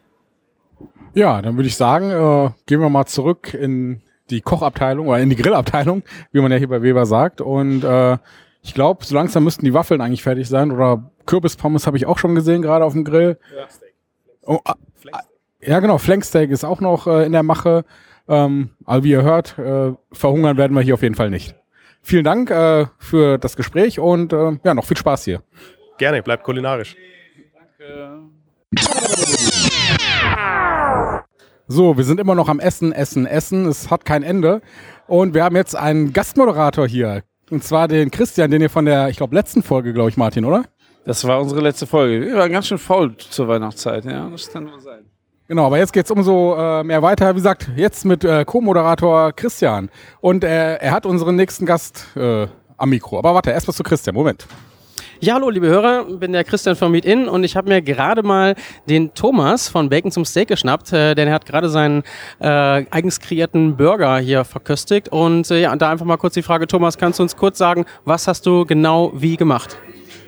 Ja, dann würde ich sagen, äh, gehen wir mal zurück in die Kochabteilung oder in die Grillabteilung, wie man ja hier bei Weber sagt. Und äh, ich glaube, so langsam müssten die Waffeln eigentlich fertig sein. Oder Kürbispommes habe ich auch schon gesehen, gerade auf dem Grill. Oh, ah, ah, ja, genau, Flanksteak ist auch noch äh, in der Mache. Ähm, aber wie ihr hört, äh, verhungern werden wir hier auf jeden Fall nicht. Vielen Dank äh, für das Gespräch und äh, ja, noch viel Spaß hier. Gerne, bleibt kulinarisch. So, wir sind immer noch am Essen, Essen, Essen. Es hat kein Ende. Und wir haben jetzt einen Gastmoderator hier. Und zwar den Christian, den ihr von der, ich glaube, letzten Folge, glaube ich, Martin, oder? Das war unsere letzte Folge. Wir waren ganz schön faul zur Weihnachtszeit. Ja, das kann wohl sein. Genau, aber jetzt geht's umso äh, mehr weiter. Wie gesagt, jetzt mit äh, Co-Moderator Christian. Und äh, er hat unseren nächsten Gast äh, am Mikro. Aber warte, erst was zu Christian. Moment. Ja, hallo, liebe Hörer, bin der Christian von Meet In und ich habe mir gerade mal den Thomas von Bacon zum Steak geschnappt, äh, denn er hat gerade seinen äh, eigens kreierten Burger hier verköstigt. Und äh, ja, da einfach mal kurz die Frage, Thomas, kannst du uns kurz sagen, was hast du genau wie gemacht?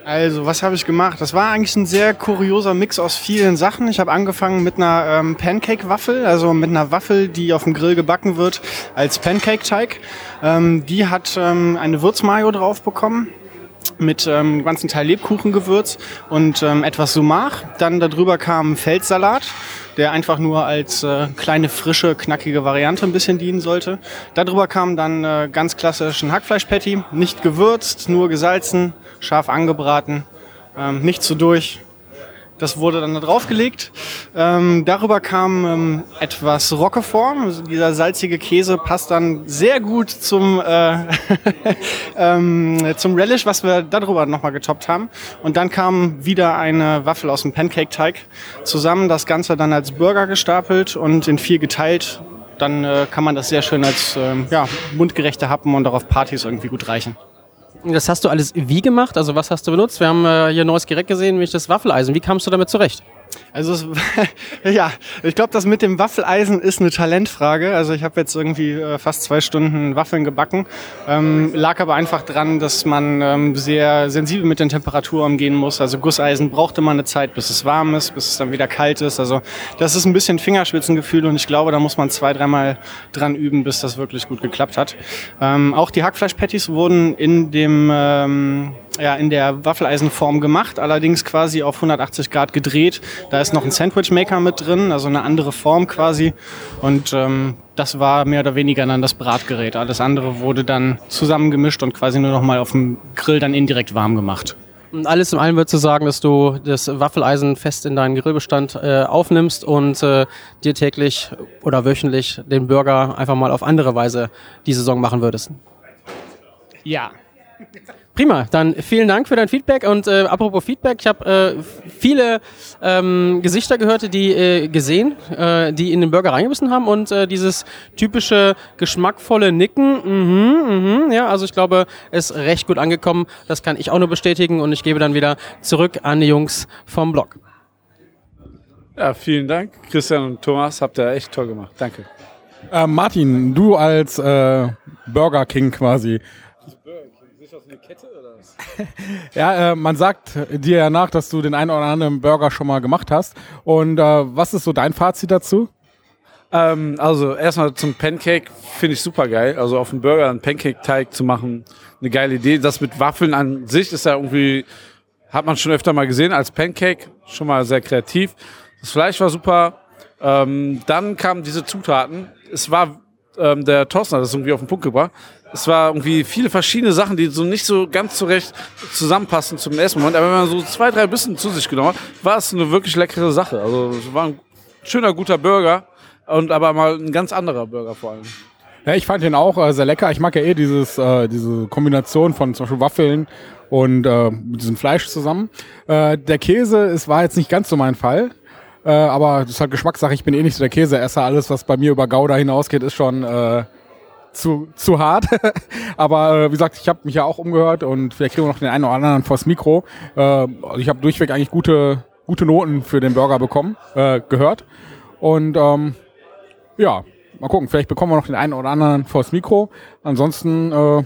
Also, was habe ich gemacht? Das war eigentlich ein sehr kurioser Mix aus vielen Sachen. Ich habe angefangen mit einer ähm, Pancake-Waffel, also mit einer Waffel, die auf dem Grill gebacken wird als Pancake-Teig. Ähm, die hat ähm, eine Würzmayo drauf bekommen mit ähm, ganzen Teil Lebkuchengewürz und ähm, etwas Sumach. Dann darüber kam Feldsalat. der einfach nur als äh, kleine, frische, knackige Variante ein bisschen dienen sollte. Darüber kam dann äh, ganz klassisch ein Hackfleisch-Patty, nicht gewürzt, nur gesalzen, scharf angebraten, ähm, nicht zu durch. Das wurde dann da draufgelegt. Ähm, darüber kam ähm, etwas Roquefort. Dieser salzige Käse passt dann sehr gut zum, äh, ähm, zum Relish, was wir darüber nochmal getoppt haben. Und dann kam wieder eine Waffel aus dem Pancake-Teig zusammen. Das Ganze dann als Burger gestapelt und in vier geteilt. Dann äh, kann man das sehr schön als äh, ja, mundgerechte Happen und auch auf Partys irgendwie gut reichen. Das hast du alles wie gemacht? Also was hast du benutzt? Wir haben äh, hier ein neues Gerät gesehen, nämlich das Waffeleisen. Wie kamst du damit zurecht? Also es, ja, ich glaube, das mit dem Waffeleisen ist eine Talentfrage. Also ich habe jetzt irgendwie äh, fast zwei Stunden Waffeln gebacken. Ähm, lag aber einfach dran, dass man ähm, sehr sensibel mit den Temperaturen umgehen muss. Also Gusseisen braucht immer eine Zeit, bis es warm ist, bis es dann wieder kalt ist. Also das ist ein bisschen Fingerspitzengefühl und ich glaube, da muss man zwei, dreimal dran üben, bis das wirklich gut geklappt hat. Ähm, auch die Hackfleisch-Patties wurden in dem ähm, ja, in der Waffeleisenform gemacht, allerdings quasi auf 180 Grad gedreht. Da ist noch ein Sandwichmaker mit drin, also eine andere Form quasi. Und ähm, das war mehr oder weniger dann das Bratgerät. Alles andere wurde dann zusammengemischt und quasi nur noch mal auf dem Grill dann indirekt warm gemacht. Und alles in allem würdest du sagen, dass du das Waffeleisen fest in deinen Grillbestand äh, aufnimmst und äh, dir täglich oder wöchentlich den Burger einfach mal auf andere Weise die Saison machen würdest? Ja. Prima, dann vielen Dank für dein Feedback und äh, apropos Feedback, ich habe äh, viele ähm, Gesichter gehört, die äh, gesehen, äh, die in den Burger reingebissen haben und äh, dieses typische geschmackvolle Nicken, mhm, mhm, ja, also ich glaube, ist recht gut angekommen, das kann ich auch nur bestätigen und ich gebe dann wieder zurück an die Jungs vom Blog. Ja, vielen Dank. Christian und Thomas, habt ihr echt toll gemacht. Danke. Äh, Martin, du als äh, Burger King quasi. Ja, äh, man sagt dir ja nach, dass du den einen oder anderen Burger schon mal gemacht hast. Und äh, was ist so dein Fazit dazu? Ähm, also erstmal zum Pancake finde ich super geil. Also auf dem Burger einen Pancake-Teig zu machen, eine geile Idee. Das mit Waffeln an sich ist ja irgendwie, hat man schon öfter mal gesehen als Pancake, schon mal sehr kreativ. Das Fleisch war super. Ähm, dann kamen diese Zutaten. Es war ähm, der Thorsten hat das irgendwie auf den Punkt gebracht. Es war irgendwie viele verschiedene Sachen, die so nicht so ganz zurecht zusammenpassen zum ersten Moment. Aber wenn man so zwei, drei Bissen zu sich genommen hat, war es eine wirklich leckere Sache. Also es war ein schöner, guter Burger und aber mal ein ganz anderer Burger vor allem. Ja, ich fand den auch äh, sehr lecker. Ich mag ja eh dieses, äh, diese Kombination von zum Beispiel Waffeln und äh, mit diesem Fleisch zusammen. Äh, der Käse, es war jetzt nicht ganz so mein Fall. Äh, aber das ist halt Geschmackssache. Ich bin eh nicht so der Käseesser. Alles, was bei mir über Gouda hinausgeht, ist schon äh, zu, zu hart. aber äh, wie gesagt, ich habe mich ja auch umgehört und vielleicht kriegen wir noch den einen oder anderen vors Mikro. Äh, also ich habe durchweg eigentlich gute, gute Noten für den Burger bekommen, äh, gehört. Und ähm, ja, mal gucken, vielleicht bekommen wir noch den einen oder anderen vors Mikro. Ansonsten, äh,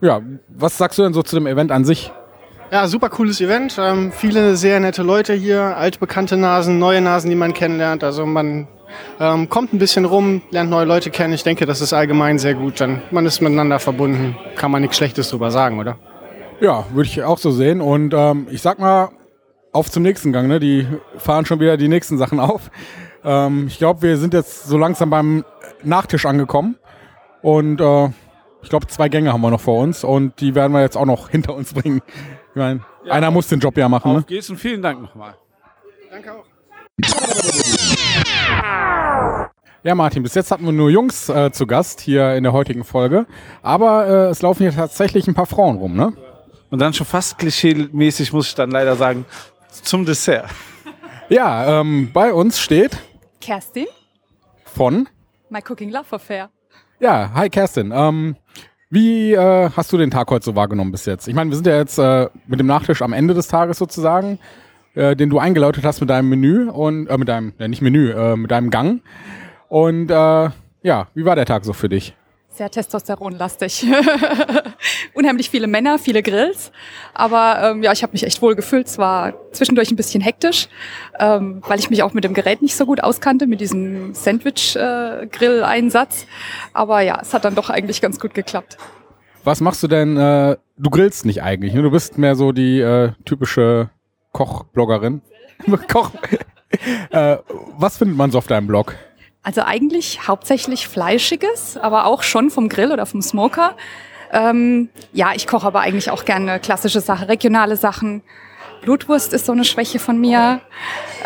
ja, was sagst du denn so zu dem Event an sich? Ja, super cooles Event. Ähm, viele sehr nette Leute hier, altbekannte Nasen, neue Nasen, die man kennenlernt. Also man ähm, kommt ein bisschen rum, lernt neue Leute kennen. Ich denke, das ist allgemein sehr gut. Dann man ist miteinander verbunden, kann man nichts Schlechtes drüber sagen, oder? Ja, würde ich auch so sehen. Und ähm, ich sag mal, auf zum nächsten Gang. Ne? Die fahren schon wieder die nächsten Sachen auf. Ähm, ich glaube, wir sind jetzt so langsam beim Nachtisch angekommen. Und äh, ich glaube, zwei Gänge haben wir noch vor uns. Und die werden wir jetzt auch noch hinter uns bringen. Ich meine, Ja, einer muss den Job ja machen. Auf Ne? geht's und vielen Dank nochmal. Danke auch. Ja, Martin, bis jetzt hatten wir nur Jungs äh, zu Gast hier in der heutigen Folge. Aber äh, es laufen hier tatsächlich ein paar Frauen rum, ne? Und dann schon fast klischee-mäßig muss ich dann leider sagen, zum Dessert. Ja, ähm, bei uns steht Kerstin, von. My Cooking Love Affair. Ja, hi Kerstin. Ähm, wie äh, hast du den Tag heute so wahrgenommen bis jetzt? Ich meine, wir sind ja jetzt äh, mit dem Nachtisch am Ende des Tages sozusagen, äh, den du eingeläutet hast mit deinem Menü und äh, mit deinem, ja, nicht Menü, äh, mit deinem Gang. Und äh, ja, wie war der Tag so für dich? Sehr testosteronlastig. Unheimlich viele Männer, viele Grills. Aber ähm, ja, ich habe mich echt wohl gefühlt. Es war zwischendurch ein bisschen hektisch, ähm, weil ich mich auch mit dem Gerät nicht so gut auskannte, mit diesem Sandwich-Grill-Einsatz. Aber ja, es hat dann doch eigentlich ganz gut geklappt. Was machst du denn? Äh, du grillst nicht eigentlich, ne? Du bist mehr so die äh, typische Kochbloggerin. Koch. äh, was findet man so auf deinem Blog? Also eigentlich hauptsächlich Fleischiges, aber auch schon vom Grill oder vom Smoker. Ähm, ja, ich koche aber eigentlich auch gerne klassische Sachen, regionale Sachen. Blutwurst ist so eine Schwäche von mir.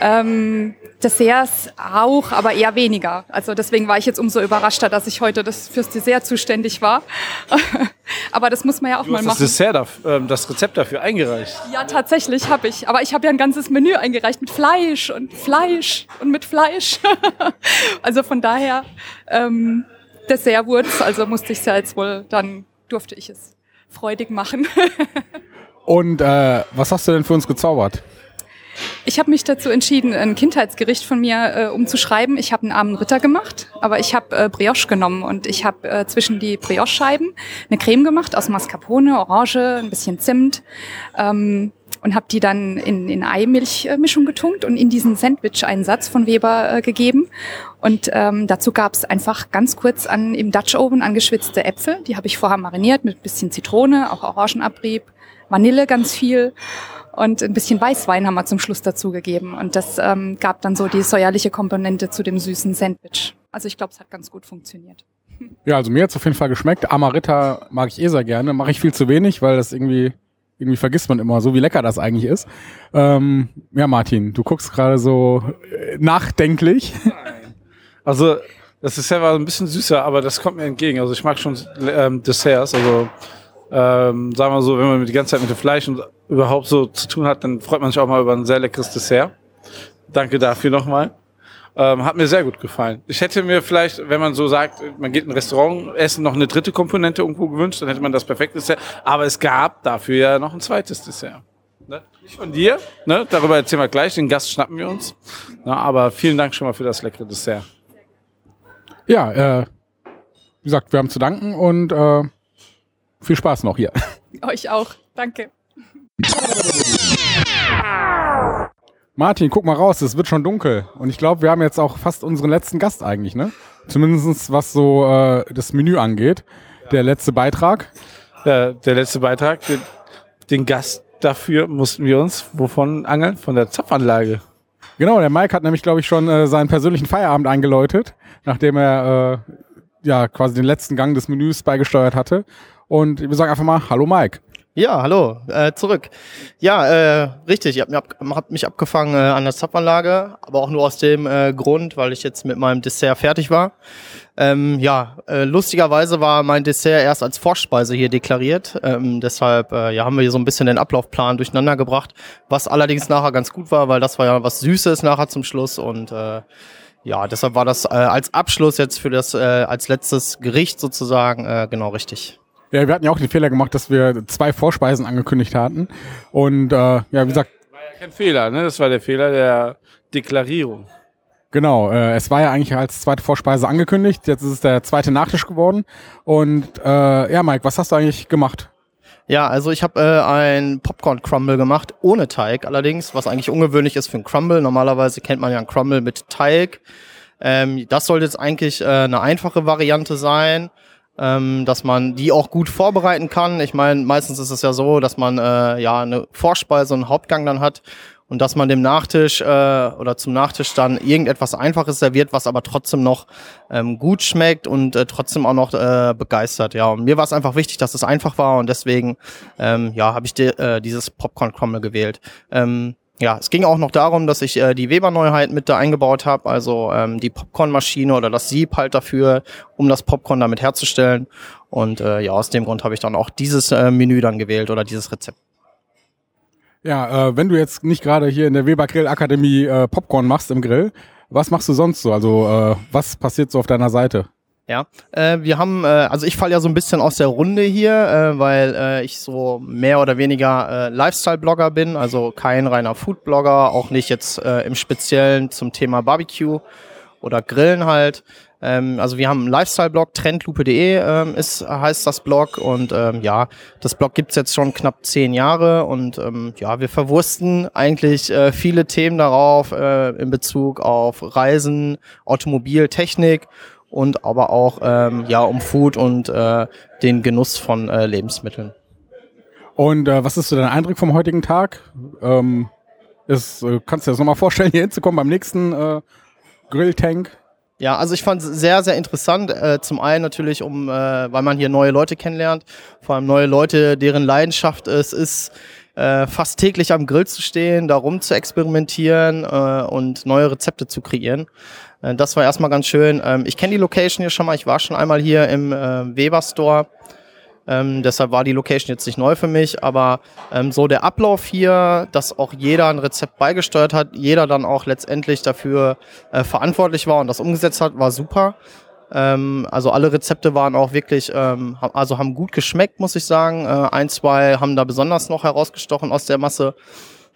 Ähm, Desserts auch, aber eher weniger. Also deswegen war ich jetzt umso überraschter, dass ich heute das fürs Dessert zuständig war. aber das muss man ja auch Du mal hast machen. das Dessert, dafür, ähm, das Rezept dafür eingereicht. Ja, tatsächlich habe ich. Aber ich habe ja ein ganzes Menü eingereicht mit Fleisch und Fleisch und mit Fleisch. also von daher ähm, Dessertwurz. Also musste ich es ja jetzt wohl, dann durfte ich es freudig machen. Und äh, was hast du denn für uns gezaubert? Ich habe mich dazu entschieden, ein Kindheitsgericht von mir äh, umzuschreiben. Ich habe einen armen Ritter gemacht, aber ich habe äh, Brioche genommen und ich habe äh, zwischen die Brioche-Scheiben eine Creme gemacht aus Mascarpone, Orange, ein bisschen Zimt ähm, und habe die dann in, in Eimilchmischung getunkt und in diesen Sandwich-Einsatz von Weber äh, gegeben. Und ähm, dazu gab es einfach ganz kurz an im Dutch Oven angeschwitzte Äpfel. Die habe ich vorher mariniert mit bisschen Zitrone, auch Orangenabrieb, Vanille ganz viel. Und ein bisschen Weißwein haben wir zum Schluss dazu gegeben. Und das ähm, gab dann so die säuerliche Komponente zu dem süßen Sandwich. Also ich glaube, es hat ganz gut funktioniert. Ja, also mir hat's auf jeden Fall geschmeckt. Amarita mag ich eh sehr gerne. Mache ich viel zu wenig, weil das irgendwie, irgendwie vergisst man immer so, wie lecker das eigentlich ist. Ähm, ja, Martin, du guckst gerade so äh, nachdenklich. Also, das Dessert war ein bisschen süßer, aber das kommt mir entgegen. Also, ich mag schon ähm, Desserts. Also, ähm, sagen wir so, wenn man die ganze Zeit mit dem Fleisch und überhaupt so zu tun hat, dann freut man sich auch mal über ein sehr leckeres Dessert. Danke dafür nochmal. Ähm, hat mir sehr gut gefallen. Ich hätte mir vielleicht, wenn man so sagt, man geht in ein Restaurant essen, noch eine dritte Komponente irgendwo gewünscht, dann hätte man das perfekte Dessert. Aber es gab dafür ja noch ein zweites Dessert. Ne? Nicht von dir, ne? darüber erzählen wir gleich, den Gast schnappen wir uns. Na, aber vielen Dank schon mal für das leckere Dessert. Ja, äh, wie gesagt, wir haben zu danken und äh, viel Spaß noch hier. Euch auch. Danke. Martin, guck mal raus, es wird schon dunkel. Und ich glaube, wir haben jetzt auch fast unseren letzten Gast eigentlich, ne? Zumindest was so äh, das Menü angeht. Der letzte Beitrag. Ja, der letzte Beitrag, den, den Gast dafür mussten wir uns wovon angeln? Von der Zapfanlage. Genau, der Mike hat nämlich, glaube ich, schon äh, seinen persönlichen Feierabend eingeläutet, nachdem er äh, ja quasi den letzten Gang des Menüs beigesteuert hatte. Und wir sagen einfach mal, hallo Mike. Ja, hallo, äh, zurück. Ja, äh, richtig, ich habe ab, hab mich abgefangen äh, an der Zapfanlage, aber auch nur aus dem äh, Grund, weil ich jetzt mit meinem Dessert fertig war. Ähm, ja, äh, lustigerweise war mein Dessert erst als Vorspeise hier deklariert. Ähm, deshalb äh, ja, haben wir hier so ein bisschen den Ablaufplan durcheinander gebracht, was allerdings nachher ganz gut war, weil das war ja was Süßes nachher zum Schluss und äh, ja, deshalb war das äh, als Abschluss jetzt für das äh, als letztes Gericht sozusagen äh, genau richtig. Ja, wir hatten ja auch den Fehler gemacht, dass wir zwei Vorspeisen angekündigt hatten. Und äh, ja, wie gesagt, Kein Fehler, ne? Das war der Fehler der Deklarierung. Genau, äh, es war ja eigentlich als zweite Vorspeise angekündigt, jetzt ist es der zweite Nachtisch geworden. Und äh, ja, Mike, was hast du eigentlich gemacht? Ja, also ich habe äh, ein Popcorn Crumble gemacht, ohne Teig allerdings, was eigentlich ungewöhnlich ist für ein Crumble. Normalerweise kennt man ja ein Crumble mit Teig. Ähm, das sollte jetzt eigentlich äh, eine einfache Variante sein, ähm, dass man die auch gut vorbereiten kann. Ich meine, meistens ist es ja so, dass man äh, ja eine Vorspeise und einen Hauptgang dann hat und dass man dem Nachtisch äh, oder zum Nachtisch dann irgendetwas Einfaches serviert, was aber trotzdem noch ähm, gut schmeckt und äh, trotzdem auch noch äh, begeistert. Ja, und mir war es einfach wichtig, dass es einfach war und deswegen ähm, ja habe ich die, äh, dieses Popcorn Crumble gewählt. Ähm, ja, es ging auch noch darum, dass ich äh, die Weber-Neuheit mit da eingebaut habe, also ähm, die Popcornmaschine oder das Sieb halt dafür, um das Popcorn damit herzustellen. Und äh, ja, aus dem Grund habe ich dann auch dieses äh, Menü dann gewählt oder dieses Rezept. Ja, äh, wenn du jetzt nicht gerade hier in der Weber Grill Akademie äh, Popcorn machst im Grill, was machst du sonst so? Also äh, was passiert so auf deiner Seite? Ja, äh, wir haben, äh, also ich falle ja so ein bisschen aus der Runde hier, äh, weil äh, ich so mehr oder weniger äh, Lifestyle-Blogger bin, also kein reiner Food-Blogger, auch nicht jetzt äh, im Speziellen zum Thema Barbecue oder Grillen halt. Ähm, also wir haben einen Lifestyle-Blog, trendlupe.de ähm, ist, heißt das Blog und ähm, ja, das Blog gibt's jetzt schon knapp zehn Jahre und ähm, ja, wir verwursten eigentlich äh, viele Themen darauf äh, in Bezug auf Reisen, Automobil, Technik und aber auch ähm, ja um Food und äh, den Genuss von äh, Lebensmitteln. Und äh, was ist so dein Eindruck vom heutigen Tag? Ähm, Ist, äh, kannst du dir das nochmal vorstellen, hier hinzukommen beim nächsten äh, Grilltank? Ja, also ich fand es sehr, sehr interessant. Äh, zum einen natürlich, um, äh, weil man hier neue Leute kennenlernt, vor allem neue Leute, deren Leidenschaft es ist, äh, fast täglich am Grill zu stehen, darum zu experimentieren äh, und neue Rezepte zu kreieren. Äh, das war erstmal ganz schön. Ähm, ich kenne die Location hier schon mal. Ich war schon einmal hier im äh, Weber Store. Ähm, deshalb war die Location jetzt nicht neu für mich, aber ähm, so der Ablauf hier, dass auch jeder ein Rezept beigesteuert hat, jeder dann auch letztendlich dafür äh, verantwortlich war und das umgesetzt hat, war super. Ähm, also alle Rezepte waren auch wirklich, ähm, also haben gut geschmeckt, muss ich sagen. Äh, ein, zwei haben da besonders noch herausgestochen aus der Masse.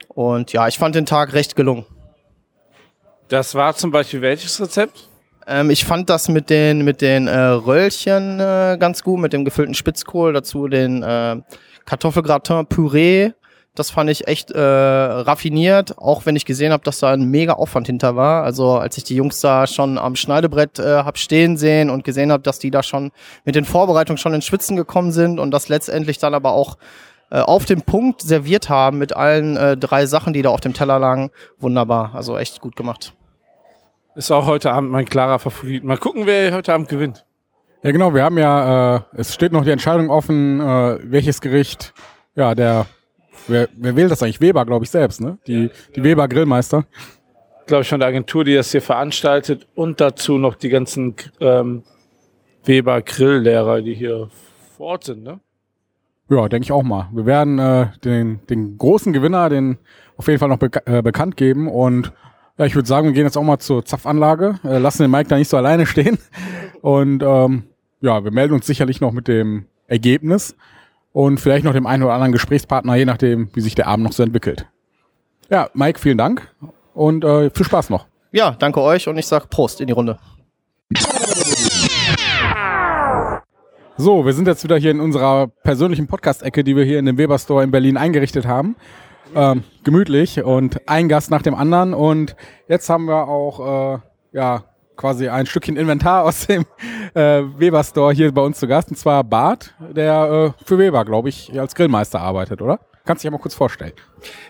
Und ja, ich fand den Tag recht gelungen. Das war zum Beispiel welches Rezept? Ähm, ich fand das mit den, mit den äh, Röllchen äh, ganz gut, mit dem gefüllten Spitzkohl, dazu den äh, Kartoffelgratin-Püree. Das fand ich echt äh, raffiniert, auch wenn ich gesehen habe, dass da ein mega Aufwand hinter war. Also als ich die Jungs da schon am Schneidebrett äh, hab stehen sehen und gesehen habe, dass die da schon mit den Vorbereitungen schon ins Schwitzen gekommen sind und das letztendlich dann aber auch äh, auf dem Punkt serviert haben mit allen äh, drei Sachen, die da auf dem Teller lagen. Wunderbar, also echt gut gemacht. Ist auch heute Abend mein klarer Favorit. Mal gucken, wer heute Abend gewinnt. Ja, genau, wir haben ja, äh, es steht noch die Entscheidung offen, äh, welches Gericht, ja, der, wer, wer wählt das eigentlich? Weber, glaube ich, selbst, ne? Die, die Weber Grillmeister. Glaube ich von der Agentur, die das hier veranstaltet und dazu noch die ganzen ähm, Weber Grilllehrer, die hier vor Ort sind, ne? Ja, denke ich auch mal. Wir werden äh, den, den großen Gewinner, den auf jeden Fall noch beka äh, bekannt geben und ja, ich würde sagen, wir gehen jetzt auch mal zur Zapfanlage, äh, lassen den Mike da nicht so alleine stehen und ähm, ja, wir melden uns sicherlich noch mit dem Ergebnis und vielleicht noch dem einen oder anderen Gesprächspartner, je nachdem, wie sich der Abend noch so entwickelt. Ja, Mike, vielen Dank und äh, viel Spaß noch. Ja, danke euch und ich sag Prost in die Runde. So, wir sind jetzt wieder hier in unserer persönlichen Podcast-Ecke, die wir hier in dem Weber Store in Berlin eingerichtet haben. Ähm, gemütlich und ein Gast nach dem anderen. Und jetzt haben wir auch äh, ja quasi ein Stückchen Inventar aus dem äh, Weber Store hier bei uns zu Gast. Und zwar Bart, der äh, für Weber, glaube ich, als Grillmeister arbeitet, oder? Kannst du dich ja mal kurz vorstellen.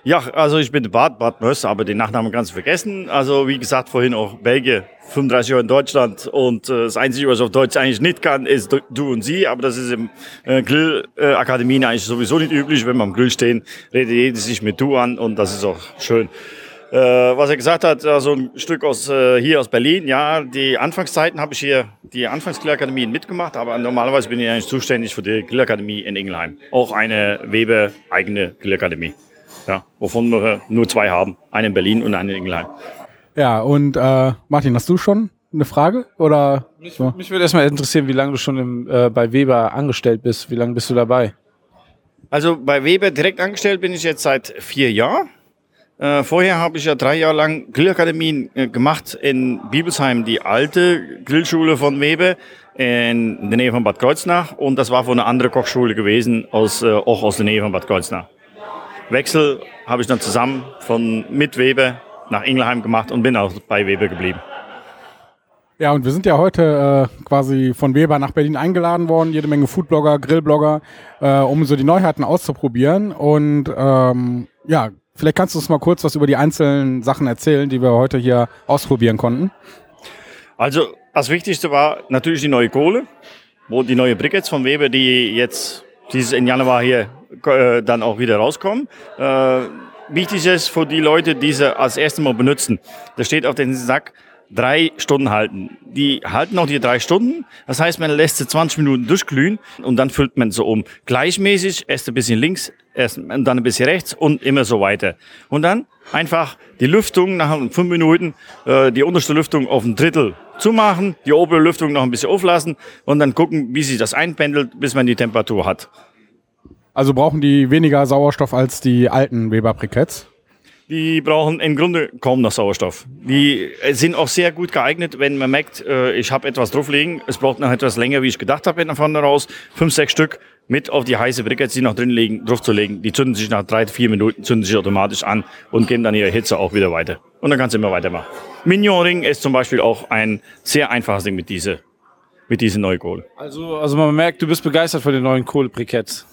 Ja, also ich bin Bart, Bart Möss, aber den Nachnamen ganz vergessen. Also wie gesagt, vorhin auch Belgier, 35 Jahre in Deutschland und äh, das Einzige, was ich auf Deutsch eigentlich nicht kann, ist du- du und sie, aber das ist im äh, Grillakademien eigentlich sowieso nicht üblich. Wenn wir am Grill stehen, redet jeder sich mit du an und das ist auch schön. Äh, was er gesagt hat, also ein Stück aus äh, hier aus Berlin, ja, die Anfangszeiten habe ich hier die Anfangsgrillakademien mitgemacht, aber normalerweise bin ich eigentlich zuständig für die Grillakademie in Ingelheim. Auch eine Weber eigene Grillakademie. Ja, wovon wir nur zwei haben. Eine in Berlin und eine in Ingelheim. Ja, und äh, Martin, hast du schon eine Frage? Oder Mich, so? mich würde erstmal interessieren, wie lange du schon im, äh, bei Weber angestellt bist. Wie lange bist du dabei? Also bei Weber direkt angestellt bin ich jetzt seit vier Jahren. Äh, vorher habe ich ja drei Jahre lang Grillakademien äh, gemacht in Bibelsheim, die alte Grillschule von Weber in der Nähe von Bad Kreuznach. Und das war von einer anderen Kochschule gewesen, aus, äh, auch aus der Nähe von Bad Kreuznach. Wechsel habe ich dann zusammen von mit Weber nach Ingelheim gemacht und bin auch bei Weber geblieben. Ja, und wir sind ja heute äh, quasi von Weber nach Berlin eingeladen worden, jede Menge Foodblogger, Grillblogger, äh, um so die Neuheiten auszuprobieren. Und ähm, ja, vielleicht kannst du uns mal kurz was über die einzelnen Sachen erzählen, die wir heute hier ausprobieren konnten. Also das Wichtigste war natürlich die neue Kohle, wo die neue Briquettes von Weber, die jetzt dieses in Januar hier äh, dann auch wieder rauskommen. Äh, wichtig ist für die Leute, die sie als erstes Mal benutzen, da steht auf dem Sack drei Stunden halten. Die halten auch die drei Stunden. Das heißt, man lässt sie 20 Minuten durchglühen und dann füllt man sie um. Gleichmäßig, erst ein bisschen links, erst und dann ein bisschen rechts und immer so weiter. Und dann einfach die Lüftung nach fünf Minuten, äh, die unterste Lüftung auf ein Drittel zumachen, die obere Lüftung noch ein bisschen auflassen und dann gucken, wie sich das einpendelt, bis man die Temperatur hat. Also brauchen die weniger Sauerstoff als die alten Weber Briketts. Die brauchen im Grunde kaum noch Sauerstoff. Die äh, sind auch sehr gut geeignet, wenn man merkt, äh, ich habe etwas drauflegen. Es braucht noch etwas länger, wie ich gedacht habe, nach vorne raus. Fünf, sechs Stück mit auf die heiße Briketts, die noch drin liegen, draufzulegen. Die zünden sich nach drei, vier Minuten, zünden sich automatisch an und geben dann ihre Hitze auch wieder weiter. Und dann kannst du immer weitermachen. Mignon Ring ist zum Beispiel auch ein sehr einfaches Ding mit dieser, mit dieser Neukohle. Also, also man merkt, du bist begeistert von den neuen Kohlebriketts.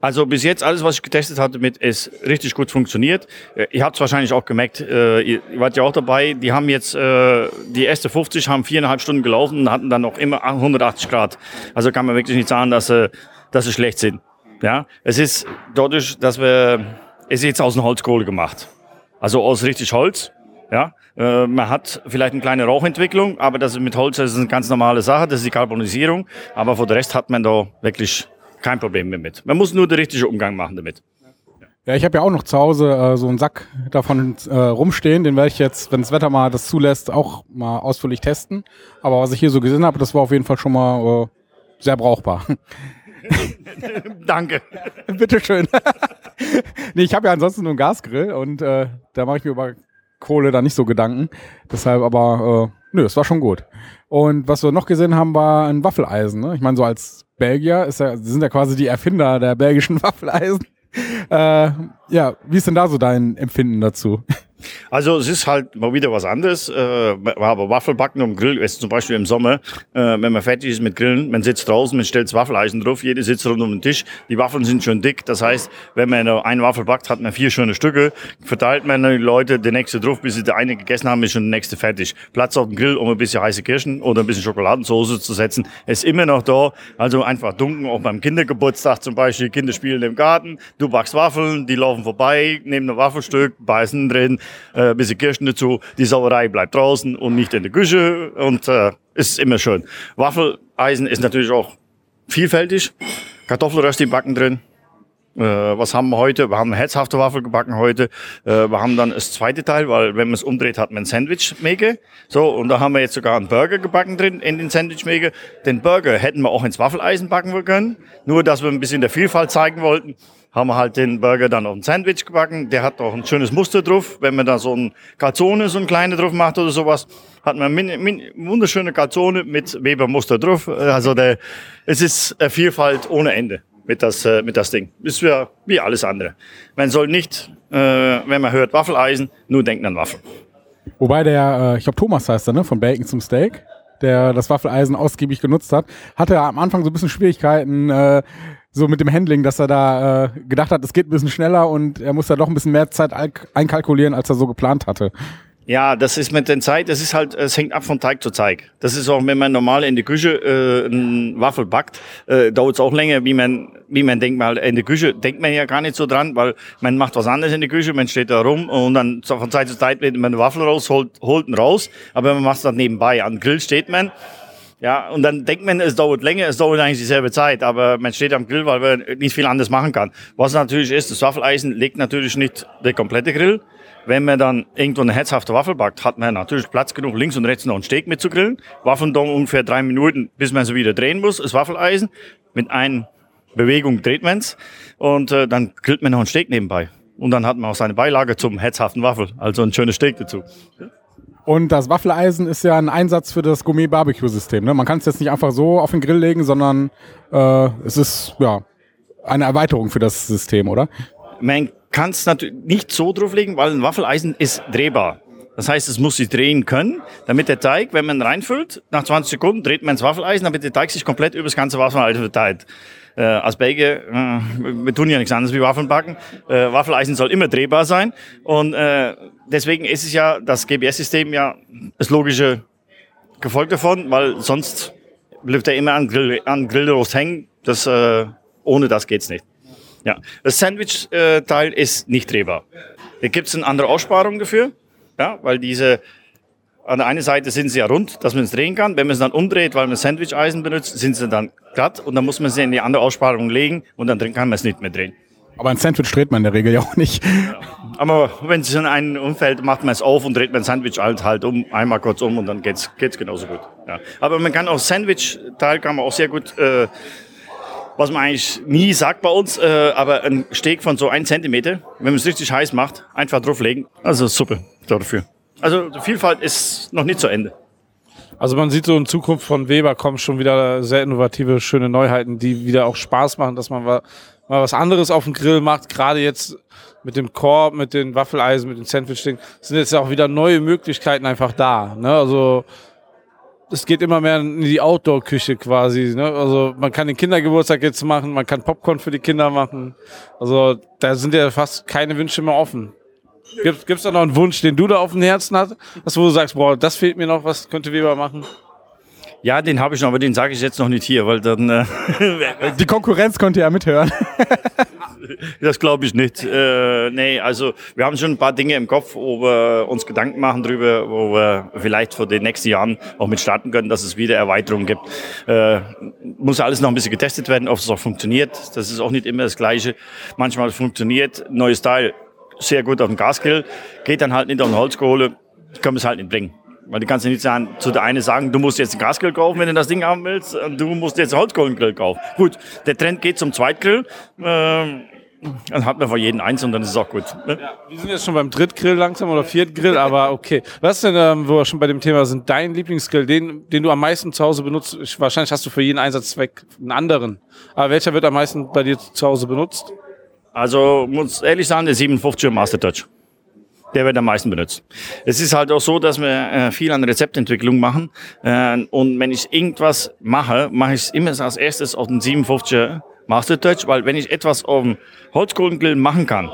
Also bis jetzt alles, was ich getestet hatte, mit ist richtig gut funktioniert. Äh, Ihr habt es wahrscheinlich auch gemerkt, äh, ihr, ihr wart ja auch dabei. Die haben jetzt äh, die erste 50 haben viereinhalb Stunden gelaufen und hatten dann noch immer 180 Grad. Also kann man wirklich nicht sagen, dass sie, dass sie schlecht sind. Ja, es ist dadurch, dass wir es ist jetzt aus dem Holzkohle gemacht. Also aus richtig Holz. Ja, äh, man hat vielleicht eine kleine Rauchentwicklung, aber das ist mit Holz das ist eine ganz normale Sache. Das ist die Karbonisierung. Aber für den Rest hat man da wirklich kein Problem mehr mit. Man muss nur den richtigen Umgang machen damit. Ja, ich habe ja auch noch zu Hause äh, so einen Sack davon äh, rumstehen. Den werde ich jetzt, wenn das Wetter mal das zulässt, auch mal ausführlich testen. Aber was ich hier so gesehen habe, das war auf jeden Fall schon mal äh, sehr brauchbar. Danke. Bitteschön. nee, ich habe ja ansonsten nur einen Gasgrill und äh, da mache ich mir über Kohle da nicht so Gedanken. Deshalb aber, äh, nö, es war schon gut. Und was wir noch gesehen haben, war ein Waffeleisen. Ne? Ich meine, so als Belgier ist ja, sind ja quasi die Erfinder der belgischen Waffeleisen. Äh, ja, wie ist denn da so dein Empfinden dazu? Also es ist halt mal wieder was anderes. Äh, aber Waffelbacken am Grill ist zum Beispiel im Sommer, äh, wenn man fertig ist mit Grillen, man sitzt draußen, man stellt Waffeleisen drauf, jeder sitzt rund um den Tisch. Die Waffeln sind schon dick. Das heißt, wenn man eine Waffel backt, hat man vier schöne Stücke. Verteilt man die Leute die nächste drauf, bis sie der eine gegessen haben, ist schon der nächste fertig. Platz auf dem Grill, um ein bisschen heiße Kirschen oder ein bisschen Schokoladensauce zu setzen, ist immer noch da. Also einfach dunkel, auch beim Kindergeburtstag zum Beispiel. Kinder spielen im Garten, du backst Waffeln, die laufen vorbei, nehmen ein Waffelstück, beißen drin, äh, ein bisschen Kirschen dazu. Die Sauerei bleibt draußen und nicht in der Küche und äh, ist immer schön. Waffeleisen ist natürlich auch vielfältig. Kartoffelrösti backen drin. Äh, was haben wir heute? Wir haben eine herzhafte Waffel gebacken heute. Äh, wir haben dann das zweite Teil, weil wenn man es umdreht, hat man ein Sandwich-Maker. So, und da haben wir jetzt sogar einen Burger gebacken drin in den Sandwich-Maker. Den Burger hätten wir auch ins Waffeleisen backen können. Nur, dass wir ein bisschen der Vielfalt zeigen wollten, haben wir halt den Burger dann auf ein Sandwich gebacken. Der hat auch ein schönes Muster drauf. Wenn man da so ein Calzone, so ein kleine drauf macht oder sowas, hat man min, wunderschöne Calzone mit Weber-Muster drauf. Also der, es ist eine Vielfalt ohne Ende mit das, äh, mit das Ding. Ist wie, wie alles andere. Man soll nicht, äh, wenn man hört Waffeleisen, nur denken an Waffeln. Wobei der, äh, ich glaube Thomas heißt er, ne, von Bacon zum Steak, der das Waffeleisen ausgiebig genutzt hat, hatte am Anfang so ein bisschen Schwierigkeiten, äh, so mit dem Handling, dass er da äh, gedacht hat, es geht ein bisschen schneller und er muss da doch ein bisschen mehr Zeit einkalkulieren, als er so geplant hatte. Ja, das ist mit der Zeit, das ist halt, es hängt ab von Teig zu Teig. Das ist auch, wenn man normal in der Küche äh, einen Waffel backt, äh, dauert es auch länger, wie man, wie man denkt mal, in der Küche denkt man ja gar nicht so dran, weil man macht was anderes in der Küche, man steht da rum und dann von Zeit zu Zeit nimmt man eine Waffel raus, holt, holt ihn raus, aber man macht es dann nebenbei. Am Grill steht man, ja, und dann denkt man, es dauert länger, es dauert eigentlich dieselbe Zeit, aber man steht am Grill, weil man nicht viel anderes machen kann. Was natürlich ist, das Waffeleisen legt natürlich nicht der komplette Grill. Wenn man dann irgendwo eine herzhafte Waffel backt, hat man natürlich Platz genug, links und rechts noch einen Steak mitzugrillen. Waffeln dann ungefähr drei Minuten, bis man sie wieder drehen muss, das Waffeleisen. Mit einer Bewegung dreht man's und äh, dann grillt man noch einen Steak nebenbei. Und dann hat man auch seine Beilage zum herzhaften Waffel, also ein schönes Steak dazu. Und das Waffeleisen ist ja ein Einsatz für das Gourmet-Barbecue-System. Ne? Man kann es jetzt nicht einfach so auf den Grill legen, sondern äh, es ist ja eine Erweiterung für das System, oder? Man kann es natürlich nicht so drauflegen, weil ein Waffeleisen ist drehbar. Das heißt, es muss sich drehen können, damit der Teig, wenn man reinfüllt, nach 20 Sekunden dreht man ins Waffeleisen, damit der Teig sich komplett über das ganze Waffeleisen verteilt. Äh, als Belgier, äh, wir tun ja nichts anderes wie Waffeln backen. Äh, Waffeleisen soll immer drehbar sein. Und äh, deswegen ist es ja das GBS-System ja das logische Gefolg davon, weil sonst bleibt er immer an, Grill, an Grillrost hängen. Das, äh, ohne das geht's nicht. Ja, das Sandwich-Teil ist nicht drehbar. Da gibt's eine andere Aussparung dafür, ja, weil diese an der einen Seite sind sie ja rund, dass man es drehen kann. Wenn man es dann umdreht, weil man Sandwich-Eisen benutzt, sind sie dann glatt und dann muss man sie in die andere Aussparung legen und dann kann man es nicht mehr drehen. Aber ein Sandwich dreht man in der Regel ja auch nicht. Ja. Aber wenn es in einen umfällt, macht man es auf und dreht man ein Sandwich halt, halt um, einmal kurz um und dann geht's geht's genauso gut. Ja. Aber man kann auch Sandwich-Teil kann man auch sehr gut, äh, was man eigentlich nie sagt bei uns, äh, aber ein Steak von so ein Zentimeter, wenn man es richtig heiß macht, einfach drauflegen. Also super dafür. Also Vielfalt ist noch nicht zu Ende. Also man sieht so in Zukunft von Weber kommen schon wieder sehr innovative, schöne Neuheiten, die wieder auch Spaß machen, dass man mal was anderes auf dem Grill macht. Gerade jetzt mit dem Korb, mit den Waffeleisen, mit den Sandwich-Ding sind jetzt auch wieder neue Möglichkeiten einfach da. Ne? Also es geht immer mehr in die Outdoor-Küche quasi. Ne? Also man kann den Kindergeburtstag jetzt machen, man kann Popcorn für die Kinder machen. Also da sind ja fast keine Wünsche mehr offen. Gibt es da noch einen Wunsch, den du da auf dem Herzen hast, was wo du sagst, boah, das fehlt mir noch, was könnte Weber machen? Ja, den habe ich noch, aber den sage ich jetzt noch nicht hier, weil dann. Äh, Die Konkurrenz konnte ja mithören. das glaube ich nicht. Äh, nee, also wir haben schon ein paar Dinge im Kopf, wo wir uns Gedanken machen drüber, wo wir vielleicht für die nächsten Jahren auch mit starten können, dass es wieder Erweiterungen gibt. Äh, muss alles noch ein bisschen getestet werden, ob es auch funktioniert. Das ist auch nicht immer das Gleiche. Manchmal funktioniert neues Teil sehr gut auf dem Gasgrill, geht dann halt nicht auf den Holzkohle, können wir es halt nicht bringen. Weil du kannst ja nicht sagen, zu der eine sagen, du musst jetzt einen Gasgrill kaufen, wenn du das Ding haben willst, und du musst jetzt einen Holzkohlengrill kaufen. Gut, der Trend geht zum Zweitgrill. Ähm, dann hat man von jedem eins und dann ist es auch gut. Ne? Wir sind jetzt schon beim Drittgrill langsam oder vierten Grill, aber okay. Was denn, ähm, wo wir schon bei dem Thema sind, dein Lieblingsgrill, den, den du am meisten zu Hause benutzt? Ich, wahrscheinlich hast du für jeden Einsatzzweck einen anderen. Aber welcher wird am meisten bei dir zu Hause benutzt? Also muss ehrlich sagen, der 57er Master Touch. Der wird am meisten benutzt. Es ist halt auch so, dass wir äh, viel an Rezeptentwicklung machen. Äh, und wenn ich irgendwas mache, mache ich es immer als erstes auf den 57er Master Touch, weil wenn ich etwas auf dem Holzkohlengrill machen kann,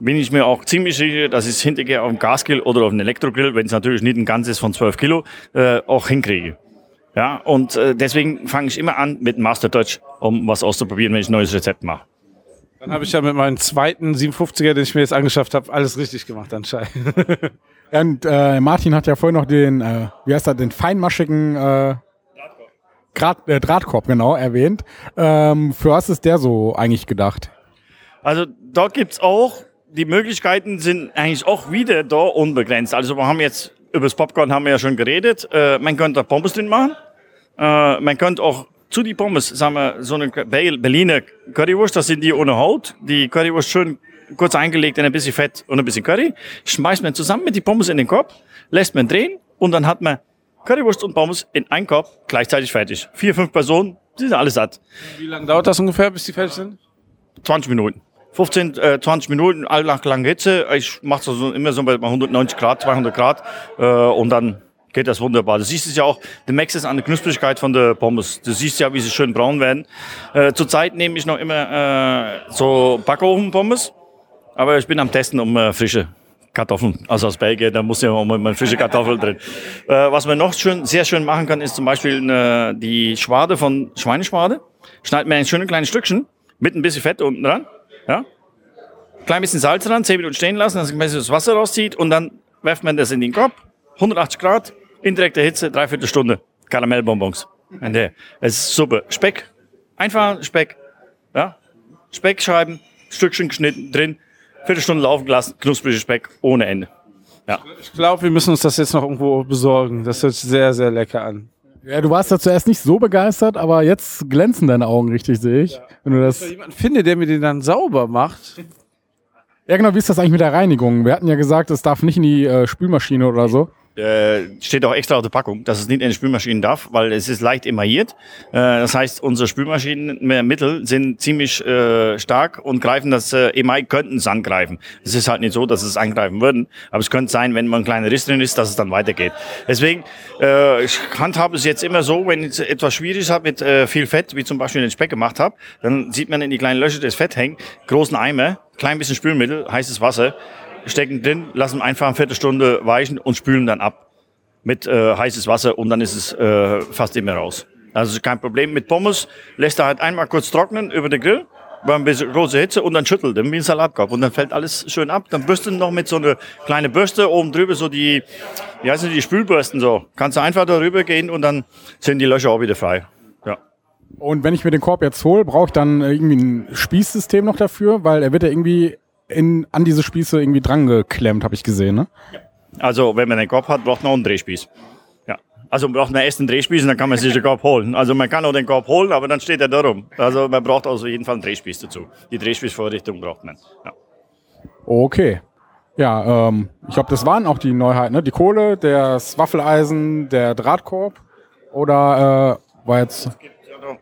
bin ich mir auch ziemlich sicher, dass ich es hinterher auf dem Gasgrill oder auf dem Elektrogrill, wenn es natürlich nicht ein ganzes von 12 Kilo, äh, auch hinkriege. Ja, und äh, deswegen fange ich immer an mit Master Touch, um was auszuprobieren, wenn ich ein neues Rezept mache. Dann habe ich ja mit meinem zweiten 57er, den ich mir jetzt angeschafft habe, alles richtig gemacht anscheinend. Und äh, Martin hat ja vorhin noch den, äh, wie heißt er, den feinmaschigen äh, Draht, äh, Drahtkorb genau erwähnt. Ähm, für was ist der so eigentlich gedacht? Also dort gibt's auch, die Möglichkeiten sind eigentlich auch wieder da unbegrenzt. Also wir haben jetzt, über das Popcorn haben wir ja schon geredet. Äh, man könnte Pommes drin machen. Äh, man könnte auch zu die Pommes, sagen wir, so eine Berliner Currywurst, das sind die ohne Haut. Die Currywurst schön kurz eingelegt in ein bisschen Fett und ein bisschen Curry. Schmeißt man zusammen mit die Pommes in den Korb, lässt man drehen und dann hat man Currywurst und Pommes in einen Korb gleichzeitig fertig. Vier, fünf Personen, die sind alle satt. Wie lange dauert das ungefähr, bis die fertig sind? 20 Minuten. 15, äh, 20 Minuten, all nach langer Hitze. Ich mache das so, immer so bei 190 Grad, 200 Grad äh, und dann geht das wunderbar. Du siehst es ja auch, du merkst es an der Knusprigkeit von der Pommes. Du siehst ja, wie sie schön braun werden. Äh, Zurzeit nehme ich noch immer äh, so Backofen-Pommes, aber ich bin am Testen um äh, frische Kartoffeln, also aus Belgien, da muss ja auch mal frische Kartoffeln drin. Äh, was man noch schön, sehr schön machen kann, ist zum Beispiel äh, die Schwade von Schweineschwade. Schneidet man ein schönes kleines Stückchen mit ein bisschen Fett unten dran, ja. Klein bisschen Salz dran, 10 Minuten stehen lassen, dass man das Wasser rauszieht und dann werft man das in den Kopf, 180 Grad, indirekte Hitze, dreiviertel Stunde, Karamellbonbons. Und der, es ist super. Speck, einfach Speck, ja. Speckscheiben, Stückchen geschnitten drin, Viertelstunde laufen gelassen, knusprige Speck ohne Ende. Ja. Ich glaube, wir müssen uns das jetzt noch irgendwo besorgen. Das hört sich sehr, sehr lecker an. Ja, du warst da zuerst nicht so begeistert, aber jetzt glänzen deine Augen richtig, sehe ich. Wenn du das Wenn jemand finde, der mir den dann sauber macht. ja, genau, wie ist das eigentlich mit der Reinigung? Wir hatten ja gesagt, es darf nicht in die äh, Spülmaschine oder so. Äh, steht auch extra auf der Packung, dass es nicht in die Spülmaschinen darf, weil es ist leicht emailliert. Äh, das heißt, unsere Spülmaschinenmittel sind ziemlich äh, stark und greifen das äh, Email, könnten es angreifen. Es ist halt nicht so, dass es angreifen würden, aber es könnte sein, wenn man ein kleiner Riss drin ist, dass es dann weitergeht. Deswegen, äh, ich handhabe es jetzt immer so, wenn ich etwas Schwieriges habe mit äh, viel Fett, wie zum Beispiel den Speck gemacht habe, dann sieht man in die kleinen Löcher das Fett hängen, großen Eimer, klein bisschen Spülmittel, heißes Wasser, stecken drin, lassen einfach eine Viertelstunde weichen und spülen dann ab mit äh, heißes Wasser und dann ist es äh, fast immer raus. Also kein Problem mit Pommes, lässt er halt einmal kurz trocknen über den Grill, bei ein bisschen große Hitze und dann schüttelt er wie ein Salatkorb und dann fällt alles schön ab. Dann bürstet noch mit so einer kleinen Bürste oben drüber so die, wie heißen die Spülbürsten so. Kannst du einfach darüber gehen und dann sind die Löcher auch wieder frei. Ja. Und wenn ich mir den Korb jetzt hole, brauche ich dann irgendwie ein Spießsystem noch dafür, weil er wird ja irgendwie in, an diese Spieße irgendwie dran geklemmt, habe ich gesehen, ne? Also wenn man den Korb hat, braucht man auch einen Drehspieß. Ja. Also man braucht einen ersten Drehspieß und dann kann man sich den Korb holen. Also man kann auch den Korb holen, aber dann steht er da rum. Also man braucht also jeden Fall einen Drehspieß dazu. Die Drehspießvorrichtung braucht man. Ja. Okay. Ja, ähm, ich glaube, das waren auch die Neuheiten, ne? Die Kohle, das Waffeleisen, der Drahtkorb oder äh, war jetzt.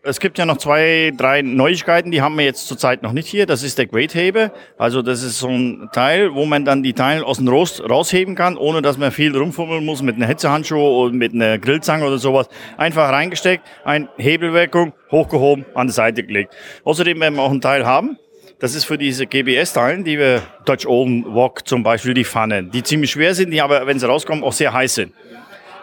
Es gibt ja noch zwei, drei Neuigkeiten, die haben wir jetzt zurzeit noch nicht hier. Das ist der Great Heber. Also das ist so ein Teil, wo man dann die Teile aus dem Rost rausheben kann, ohne dass man viel rumfummeln muss mit einer Hitzehandschuhe oder mit einer Grillzange oder sowas. Einfach reingesteckt, ein Hebelwirkung, hochgehoben, an die Seite gelegt. Außerdem werden wir auch ein Teil haben. Das ist für diese GBS-Teilen, die wir Dutch Oven Wok zum Beispiel, die Pfannen, die ziemlich schwer sind, die aber, wenn sie rauskommen, auch sehr heiß sind.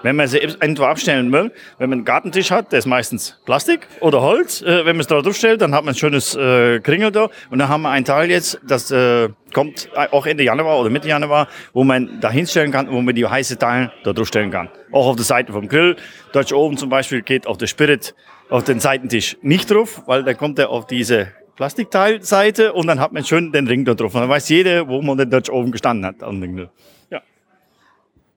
Wenn man sie irgendwo abstellen will, wenn man einen Gartentisch hat, der ist meistens Plastik oder Holz. Äh, wenn man es da drauf stellt, dann hat man ein schönes äh, Kringel da. Und dann haben wir ein Teil jetzt, das äh, kommt auch Ende Januar oder Mitte Januar, wo man da hinstellen kann, wo man die heiße Teile da drauf stellen kann. Auch auf der Seite vom Grill. Dutch Oven zum Beispiel geht auf der Spirit auf den Seitentisch nicht drauf, weil da kommt er auf diese Plastikteilseite und dann hat man schön den Ring da drauf. Und dann weiß jeder, wo man den Dutch Oven gestanden hat dem Grill.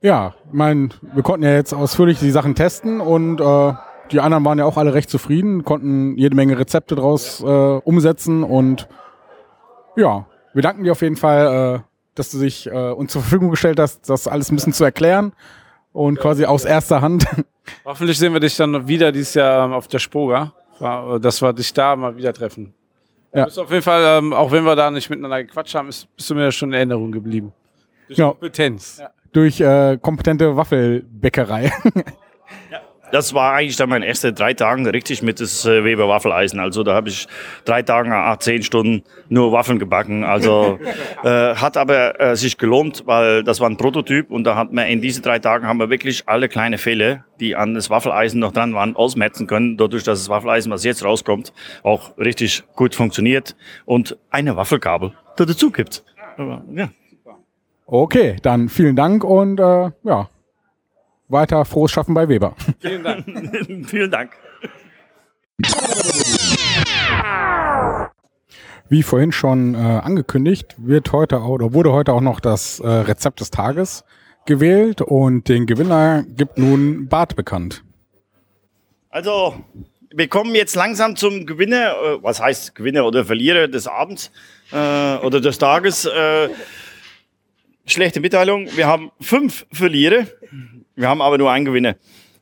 Ja. Ja, ich mein, wir konnten ja jetzt ausführlich die Sachen testen und äh, die anderen waren ja auch alle recht zufrieden, konnten jede Menge Rezepte draus äh, umsetzen und ja, wir danken dir auf jeden Fall, äh, dass du dich äh, uns zur Verfügung gestellt hast, das alles ein bisschen zu erklären und quasi aus erster Hand. Hoffentlich sehen wir dich dann wieder dieses Jahr ähm, auf der Spoga, dass wir dich da mal wieder treffen. Ja. Du bist auf jeden Fall, ähm, auch wenn wir da nicht miteinander gequatscht haben, ist, bist du mir schon in Erinnerung geblieben. Durch Ja. Kompetenz. Durch äh, kompetente Waffelbäckerei. Das war eigentlich dann mein erste drei Tagen richtig mit das äh, Weber Waffeleisen. Also da habe ich drei Tage, acht, zehn Stunden nur Waffeln gebacken. Also äh, hat aber äh, sich gelohnt, weil das war ein Prototyp und da hat man in diesen drei Tagen haben wir wirklich alle kleine Fehler, die an das Waffeleisen noch dran waren, ausmerzen können. Dadurch, dass das Waffeleisen, was jetzt rauskommt, auch richtig gut funktioniert und eine Waffelkabel da dazu gibt. Aber, ja. Okay, dann vielen Dank und äh, ja, weiter frohes Schaffen bei Weber. Vielen Dank. Vielen Dank. Wie vorhin schon äh, angekündigt, wird heute auch, oder wurde heute auch noch das äh, Rezept des Tages gewählt und den Gewinner gibt nun Bart bekannt. Also, wir kommen jetzt langsam zum Gewinner, äh, was heißt Gewinner oder Verlierer des Abends äh, oder des Tages. Äh, schlechte Mitteilung, wir haben fünf Verlierer, wir haben aber nur einen Gewinner.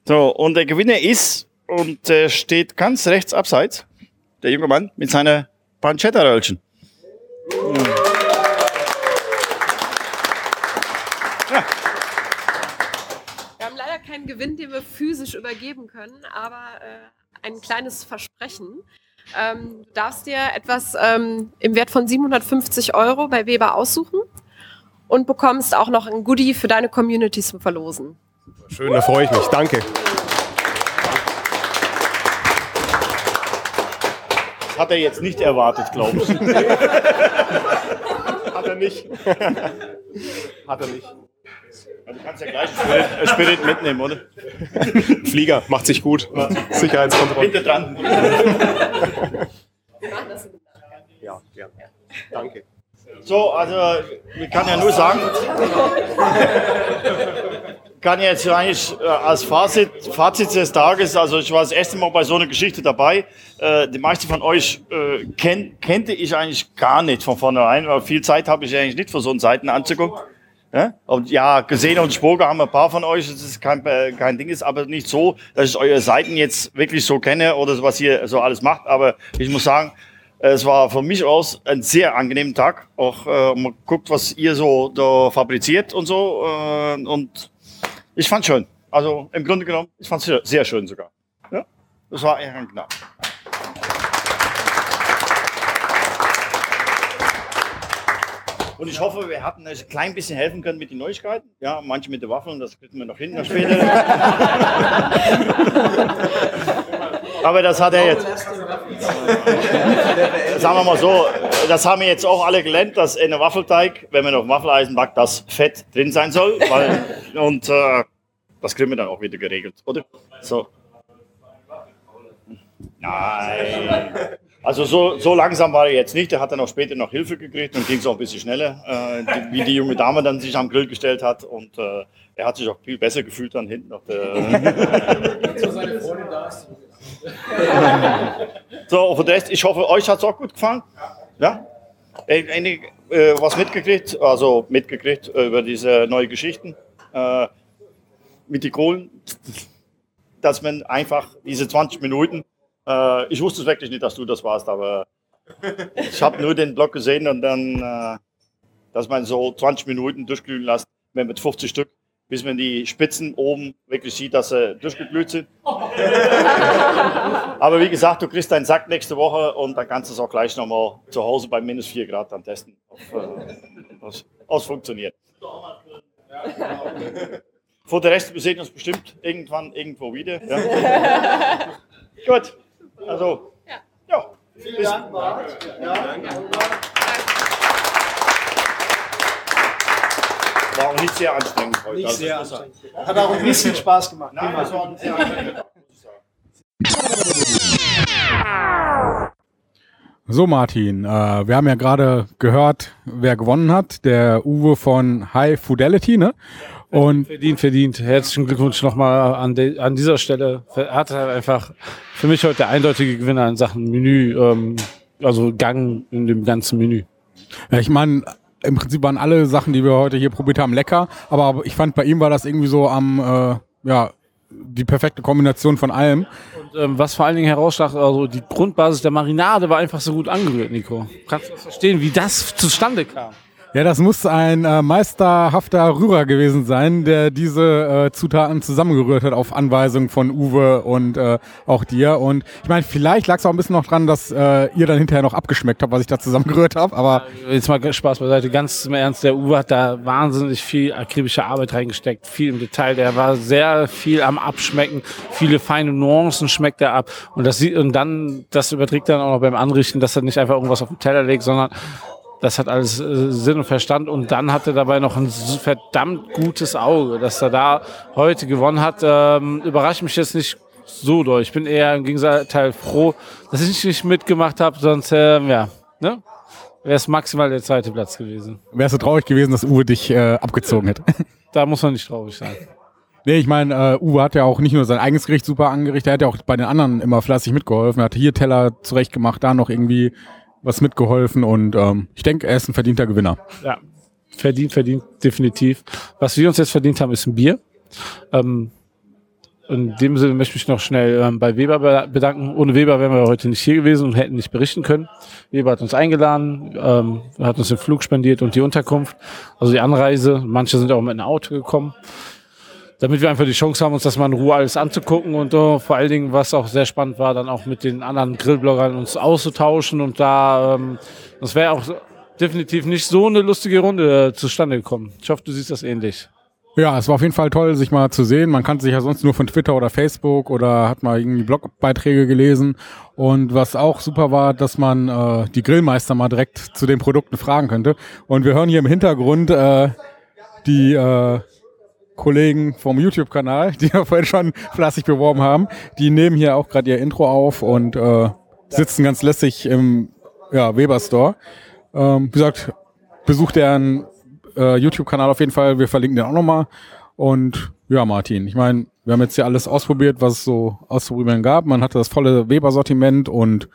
So, und der Gewinner ist, und der steht ganz rechts abseits, der junge Mann mit seiner Pancetta-Röllchen. Wir haben leider keinen Gewinn, den wir physisch übergeben können, aber äh, ein kleines Versprechen. Ähm, du darfst dir etwas ähm, im Wert von 750 Euro bei Weber aussuchen und bekommst auch noch ein Goodie für deine Community zum Verlosen. Schön, da freue ich mich. Danke. Das hat er jetzt nicht erwartet, glaube ich. Hat er nicht. Hat er nicht. Du kannst ja gleich Spirit, Spirit mitnehmen, oder? Flieger, macht sich gut. Sicherheitskontrolle. Hinter dran. Ja, ja. Danke. So, also ich kann ja nur sagen, kann jetzt eigentlich äh, als Fazit, Fazit des Tages, also ich war das erste Mal bei so einer Geschichte dabei. Äh, die meisten von euch äh, kenn, kannte ich eigentlich gar nicht von vornherein, weil viel Zeit habe ich eigentlich nicht für so einen Seiten anzugucken. Ja? Und ja, gesehen und Spoga haben ein paar von euch, das ist kein, äh, kein Ding, ist aber nicht so, dass ich eure Seiten jetzt wirklich so kenne oder was ihr so alles macht. Aber ich muss sagen, es war von mich aus ein sehr angenehmer Tag. Auch äh, man guckt, was ihr so da fabriziert und so. Äh, und ich fand's schön. Also im Grunde genommen, ich fand's sehr, sehr schön sogar. Ja? Das war eher ein Knapp. Und ich hoffe, wir hatten euch ein klein bisschen helfen können mit den Neuigkeiten. Ja, manche mit den Waffeln, das kriegen wir noch hin später. Aber das hat er jetzt. Sagen wir mal so, das haben wir jetzt auch alle gelernt, dass in einem Waffelteig, wenn man auf dem Waffeleisen backt, das Fett drin sein soll. Weil, und äh, das kriegen wir dann auch wieder geregelt, oder? So. Nein. Also so, so langsam war er jetzt nicht. Er hat dann auch später noch Hilfe gekriegt und ging es auch ein bisschen schneller, äh, die, wie die junge Dame dann sich am Grill gestellt hat. Und äh, er hat sich auch viel besser gefühlt dann hinten auf der. so, den Rest, ich hoffe, euch hat es auch gut gefallen. Ja? Einige, äh, was mitgekriegt, also mitgekriegt äh, über diese neuen Geschichten äh, mit den Kohlen, dass man einfach diese 20 Minuten Äh, ich wusste es wirklich nicht, dass du das warst, aber ich habe nur den Block gesehen und dann, äh, dass man so 20 Minuten durchglühen lässt, mit 50 Stück, bis man die Spitzen oben wirklich sieht, dass sie durchgeglüht sind. aber wie gesagt, du kriegst deinen Sack nächste Woche und dann kannst du es auch gleich nochmal zu Hause bei minus 4 Grad dann testen, ob es äh, funktioniert. Vor der Rest, wir sehen uns bestimmt irgendwann irgendwo wieder. Ja. Gut, also, ja. Vielen Dank, Bart. Ja. War auch nicht sehr anstrengend heute. Nicht Also, sehr anstrengend. Hat auch ein bisschen Spaß gemacht. Nein, das war ein sehr anstrengend. So, Martin, äh, wir haben ja gerade gehört, wer gewonnen hat. Der Uwe von High Fidelity, ne? Und Verdient, verdient. Herzlichen Glückwunsch nochmal an, de, an dieser Stelle. Er hat halt einfach für mich heute der eindeutige Gewinner in Sachen Menü, ähm, also Gang in dem ganzen Menü. Ja, ich meine, im Prinzip waren alle Sachen, die wir heute hier probiert haben, lecker. Aber ich fand, bei ihm war das irgendwie so am, äh, ja, die perfekte Kombination von allem. Und ähm, was vor allen Dingen herausstach, also die Grundbasis der Marinade war einfach so gut angerührt, Nico. Kannst du das verstehen, wie das zustande kam? Ja, das muss ein äh, meisterhafter Rührer gewesen sein, der diese äh, Zutaten zusammengerührt hat auf Anweisung von Uwe und äh, auch dir. Und ich meine, vielleicht lag es auch ein bisschen noch dran, dass äh, ihr dann hinterher noch abgeschmeckt habt, was ich da zusammengerührt habe. Aber Jetzt mal Spaß beiseite, ganz im Ernst, der Uwe hat da wahnsinnig viel akribische Arbeit reingesteckt, viel im Detail. Der war sehr viel am Abschmecken, viele feine Nuancen schmeckt er ab. Und das sieht, und dann, das überträgt dann auch noch beim Anrichten, dass er nicht einfach irgendwas auf den Teller legt, sondern das hat alles äh, Sinn und Verstand und dann hat er dabei noch ein verdammt gutes Auge, dass er da heute gewonnen hat. Ähm, überrascht mich jetzt nicht so doll. Ich bin eher im Gegenteil froh, dass ich nicht mitgemacht habe, sonst ähm, ja, ne? wäre es maximal der zweite Platz gewesen. wärst du traurig gewesen, dass Uwe dich äh, abgezogen hätte. Da muss man nicht traurig sein. Nee, ich meine, äh, Uwe hat ja auch nicht nur sein eigenes Gericht super angerichtet, er hat ja auch bei den anderen immer fleißig mitgeholfen. Er hat hier Teller zurechtgemacht, da noch irgendwie was mitgeholfen und ähm, ich denke, er ist ein verdienter Gewinner. Ja, verdient, verdient, definitiv. Was wir uns jetzt verdient haben, ist ein Bier. Ähm, in dem Sinne möchte ich mich noch schnell ähm, bei Weber be- bedanken. Ohne Weber wären wir heute nicht hier gewesen und hätten nicht berichten können. Weber hat uns eingeladen, ähm, hat uns den Flug spendiert und die Unterkunft, also die Anreise. Manche sind auch mit einem Auto gekommen. Damit wir einfach die Chance haben, uns das mal in Ruhe alles anzugucken und äh, vor allen Dingen, was auch sehr spannend war, dann auch mit den anderen Grillbloggern uns auszutauschen und da, ähm, das wäre auch definitiv nicht so eine lustige Runde äh, zustande gekommen. Ich hoffe, du siehst das ähnlich. Ja, es war auf jeden Fall toll, sich mal zu sehen. Man kannte sich ja sonst nur von Twitter oder Facebook oder hat mal irgendwie Blogbeiträge gelesen. Und was auch super war, dass man äh, die Grillmeister mal direkt zu den Produkten fragen könnte. Und wir hören hier im Hintergrund äh, die äh, Kollegen vom YouTube-Kanal, die wir vorhin schon fleißig beworben haben. Die nehmen hier auch gerade ihr Intro auf und äh, sitzen ganz lässig im ja, Weber Store. Ähm, wie gesagt, besucht deren äh, YouTube-Kanal auf jeden Fall. Wir verlinken den auch nochmal. Und ja, Martin, ich meine, wir haben jetzt hier alles ausprobiert, was es so auszuprobieren gab. Man hatte das volle Weber-Sortiment und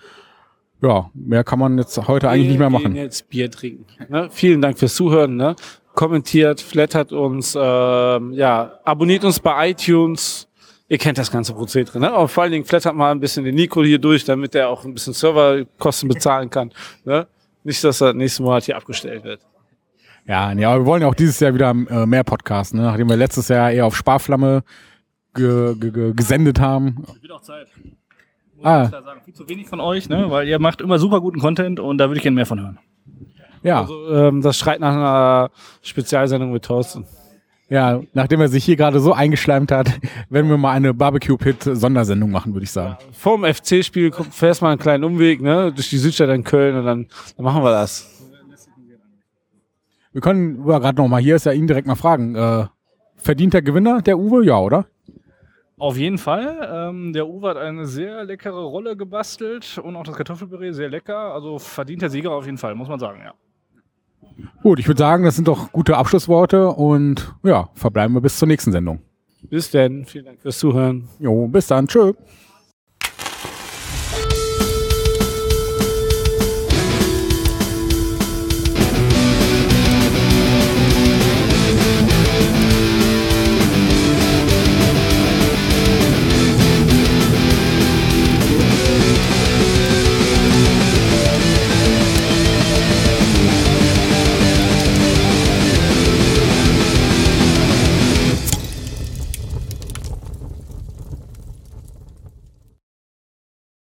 ja, mehr kann man jetzt heute eigentlich nicht mehr machen. jetzt Bier trinken. Ne? Vielen Dank fürs Zuhören. Ne? Kommentiert, flattert uns, ähm, ja, abonniert uns bei iTunes. Ihr kennt das ganze Prozedere. Ne? Aber vor allen Dingen flattert mal ein bisschen den Nico hier durch, damit er auch ein bisschen Serverkosten bezahlen kann. Ne? Nicht, dass er nächsten Monat hier abgestellt wird. Ja, nee, aber wir wollen ja auch dieses Jahr wieder äh, mehr Podcasts, ne? nachdem wir letztes Jahr eher auf Sparflamme ge ge ge gesendet haben. Wird auch Zeit. Muss Ah. ich da sagen. Viel zu wenig von euch, ne? weil ihr macht immer super guten Content und da würde ich gerne mehr von hören. Ja. Also, ähm, das schreit nach einer Spezialsendung mit Thorsten. Ja, nachdem er sich hier gerade so eingeschleimt hat, werden wir mal eine Barbecue-Pit-Sondersendung machen, würde ich sagen. Vor dem FC-Spiel fährst mal einen kleinen Umweg, ne, durch die Südstadt in Köln und dann, dann machen wir das. Wir können ja, gerade noch mal, hier ist ja ihn direkt mal fragen. Äh, verdient der Gewinner, der Uwe? Ja, oder? Auf jeden Fall. Ähm, der Uwe hat eine sehr leckere Rolle gebastelt und auch das Kartoffelpüree sehr lecker. Also verdient der Sieger auf jeden Fall, muss man sagen, ja. Gut, ich würde sagen, das sind doch gute Abschlussworte und ja, verbleiben wir bis zur nächsten Sendung. Bis denn. Vielen Dank fürs Zuhören. Jo, bis dann. Tschö.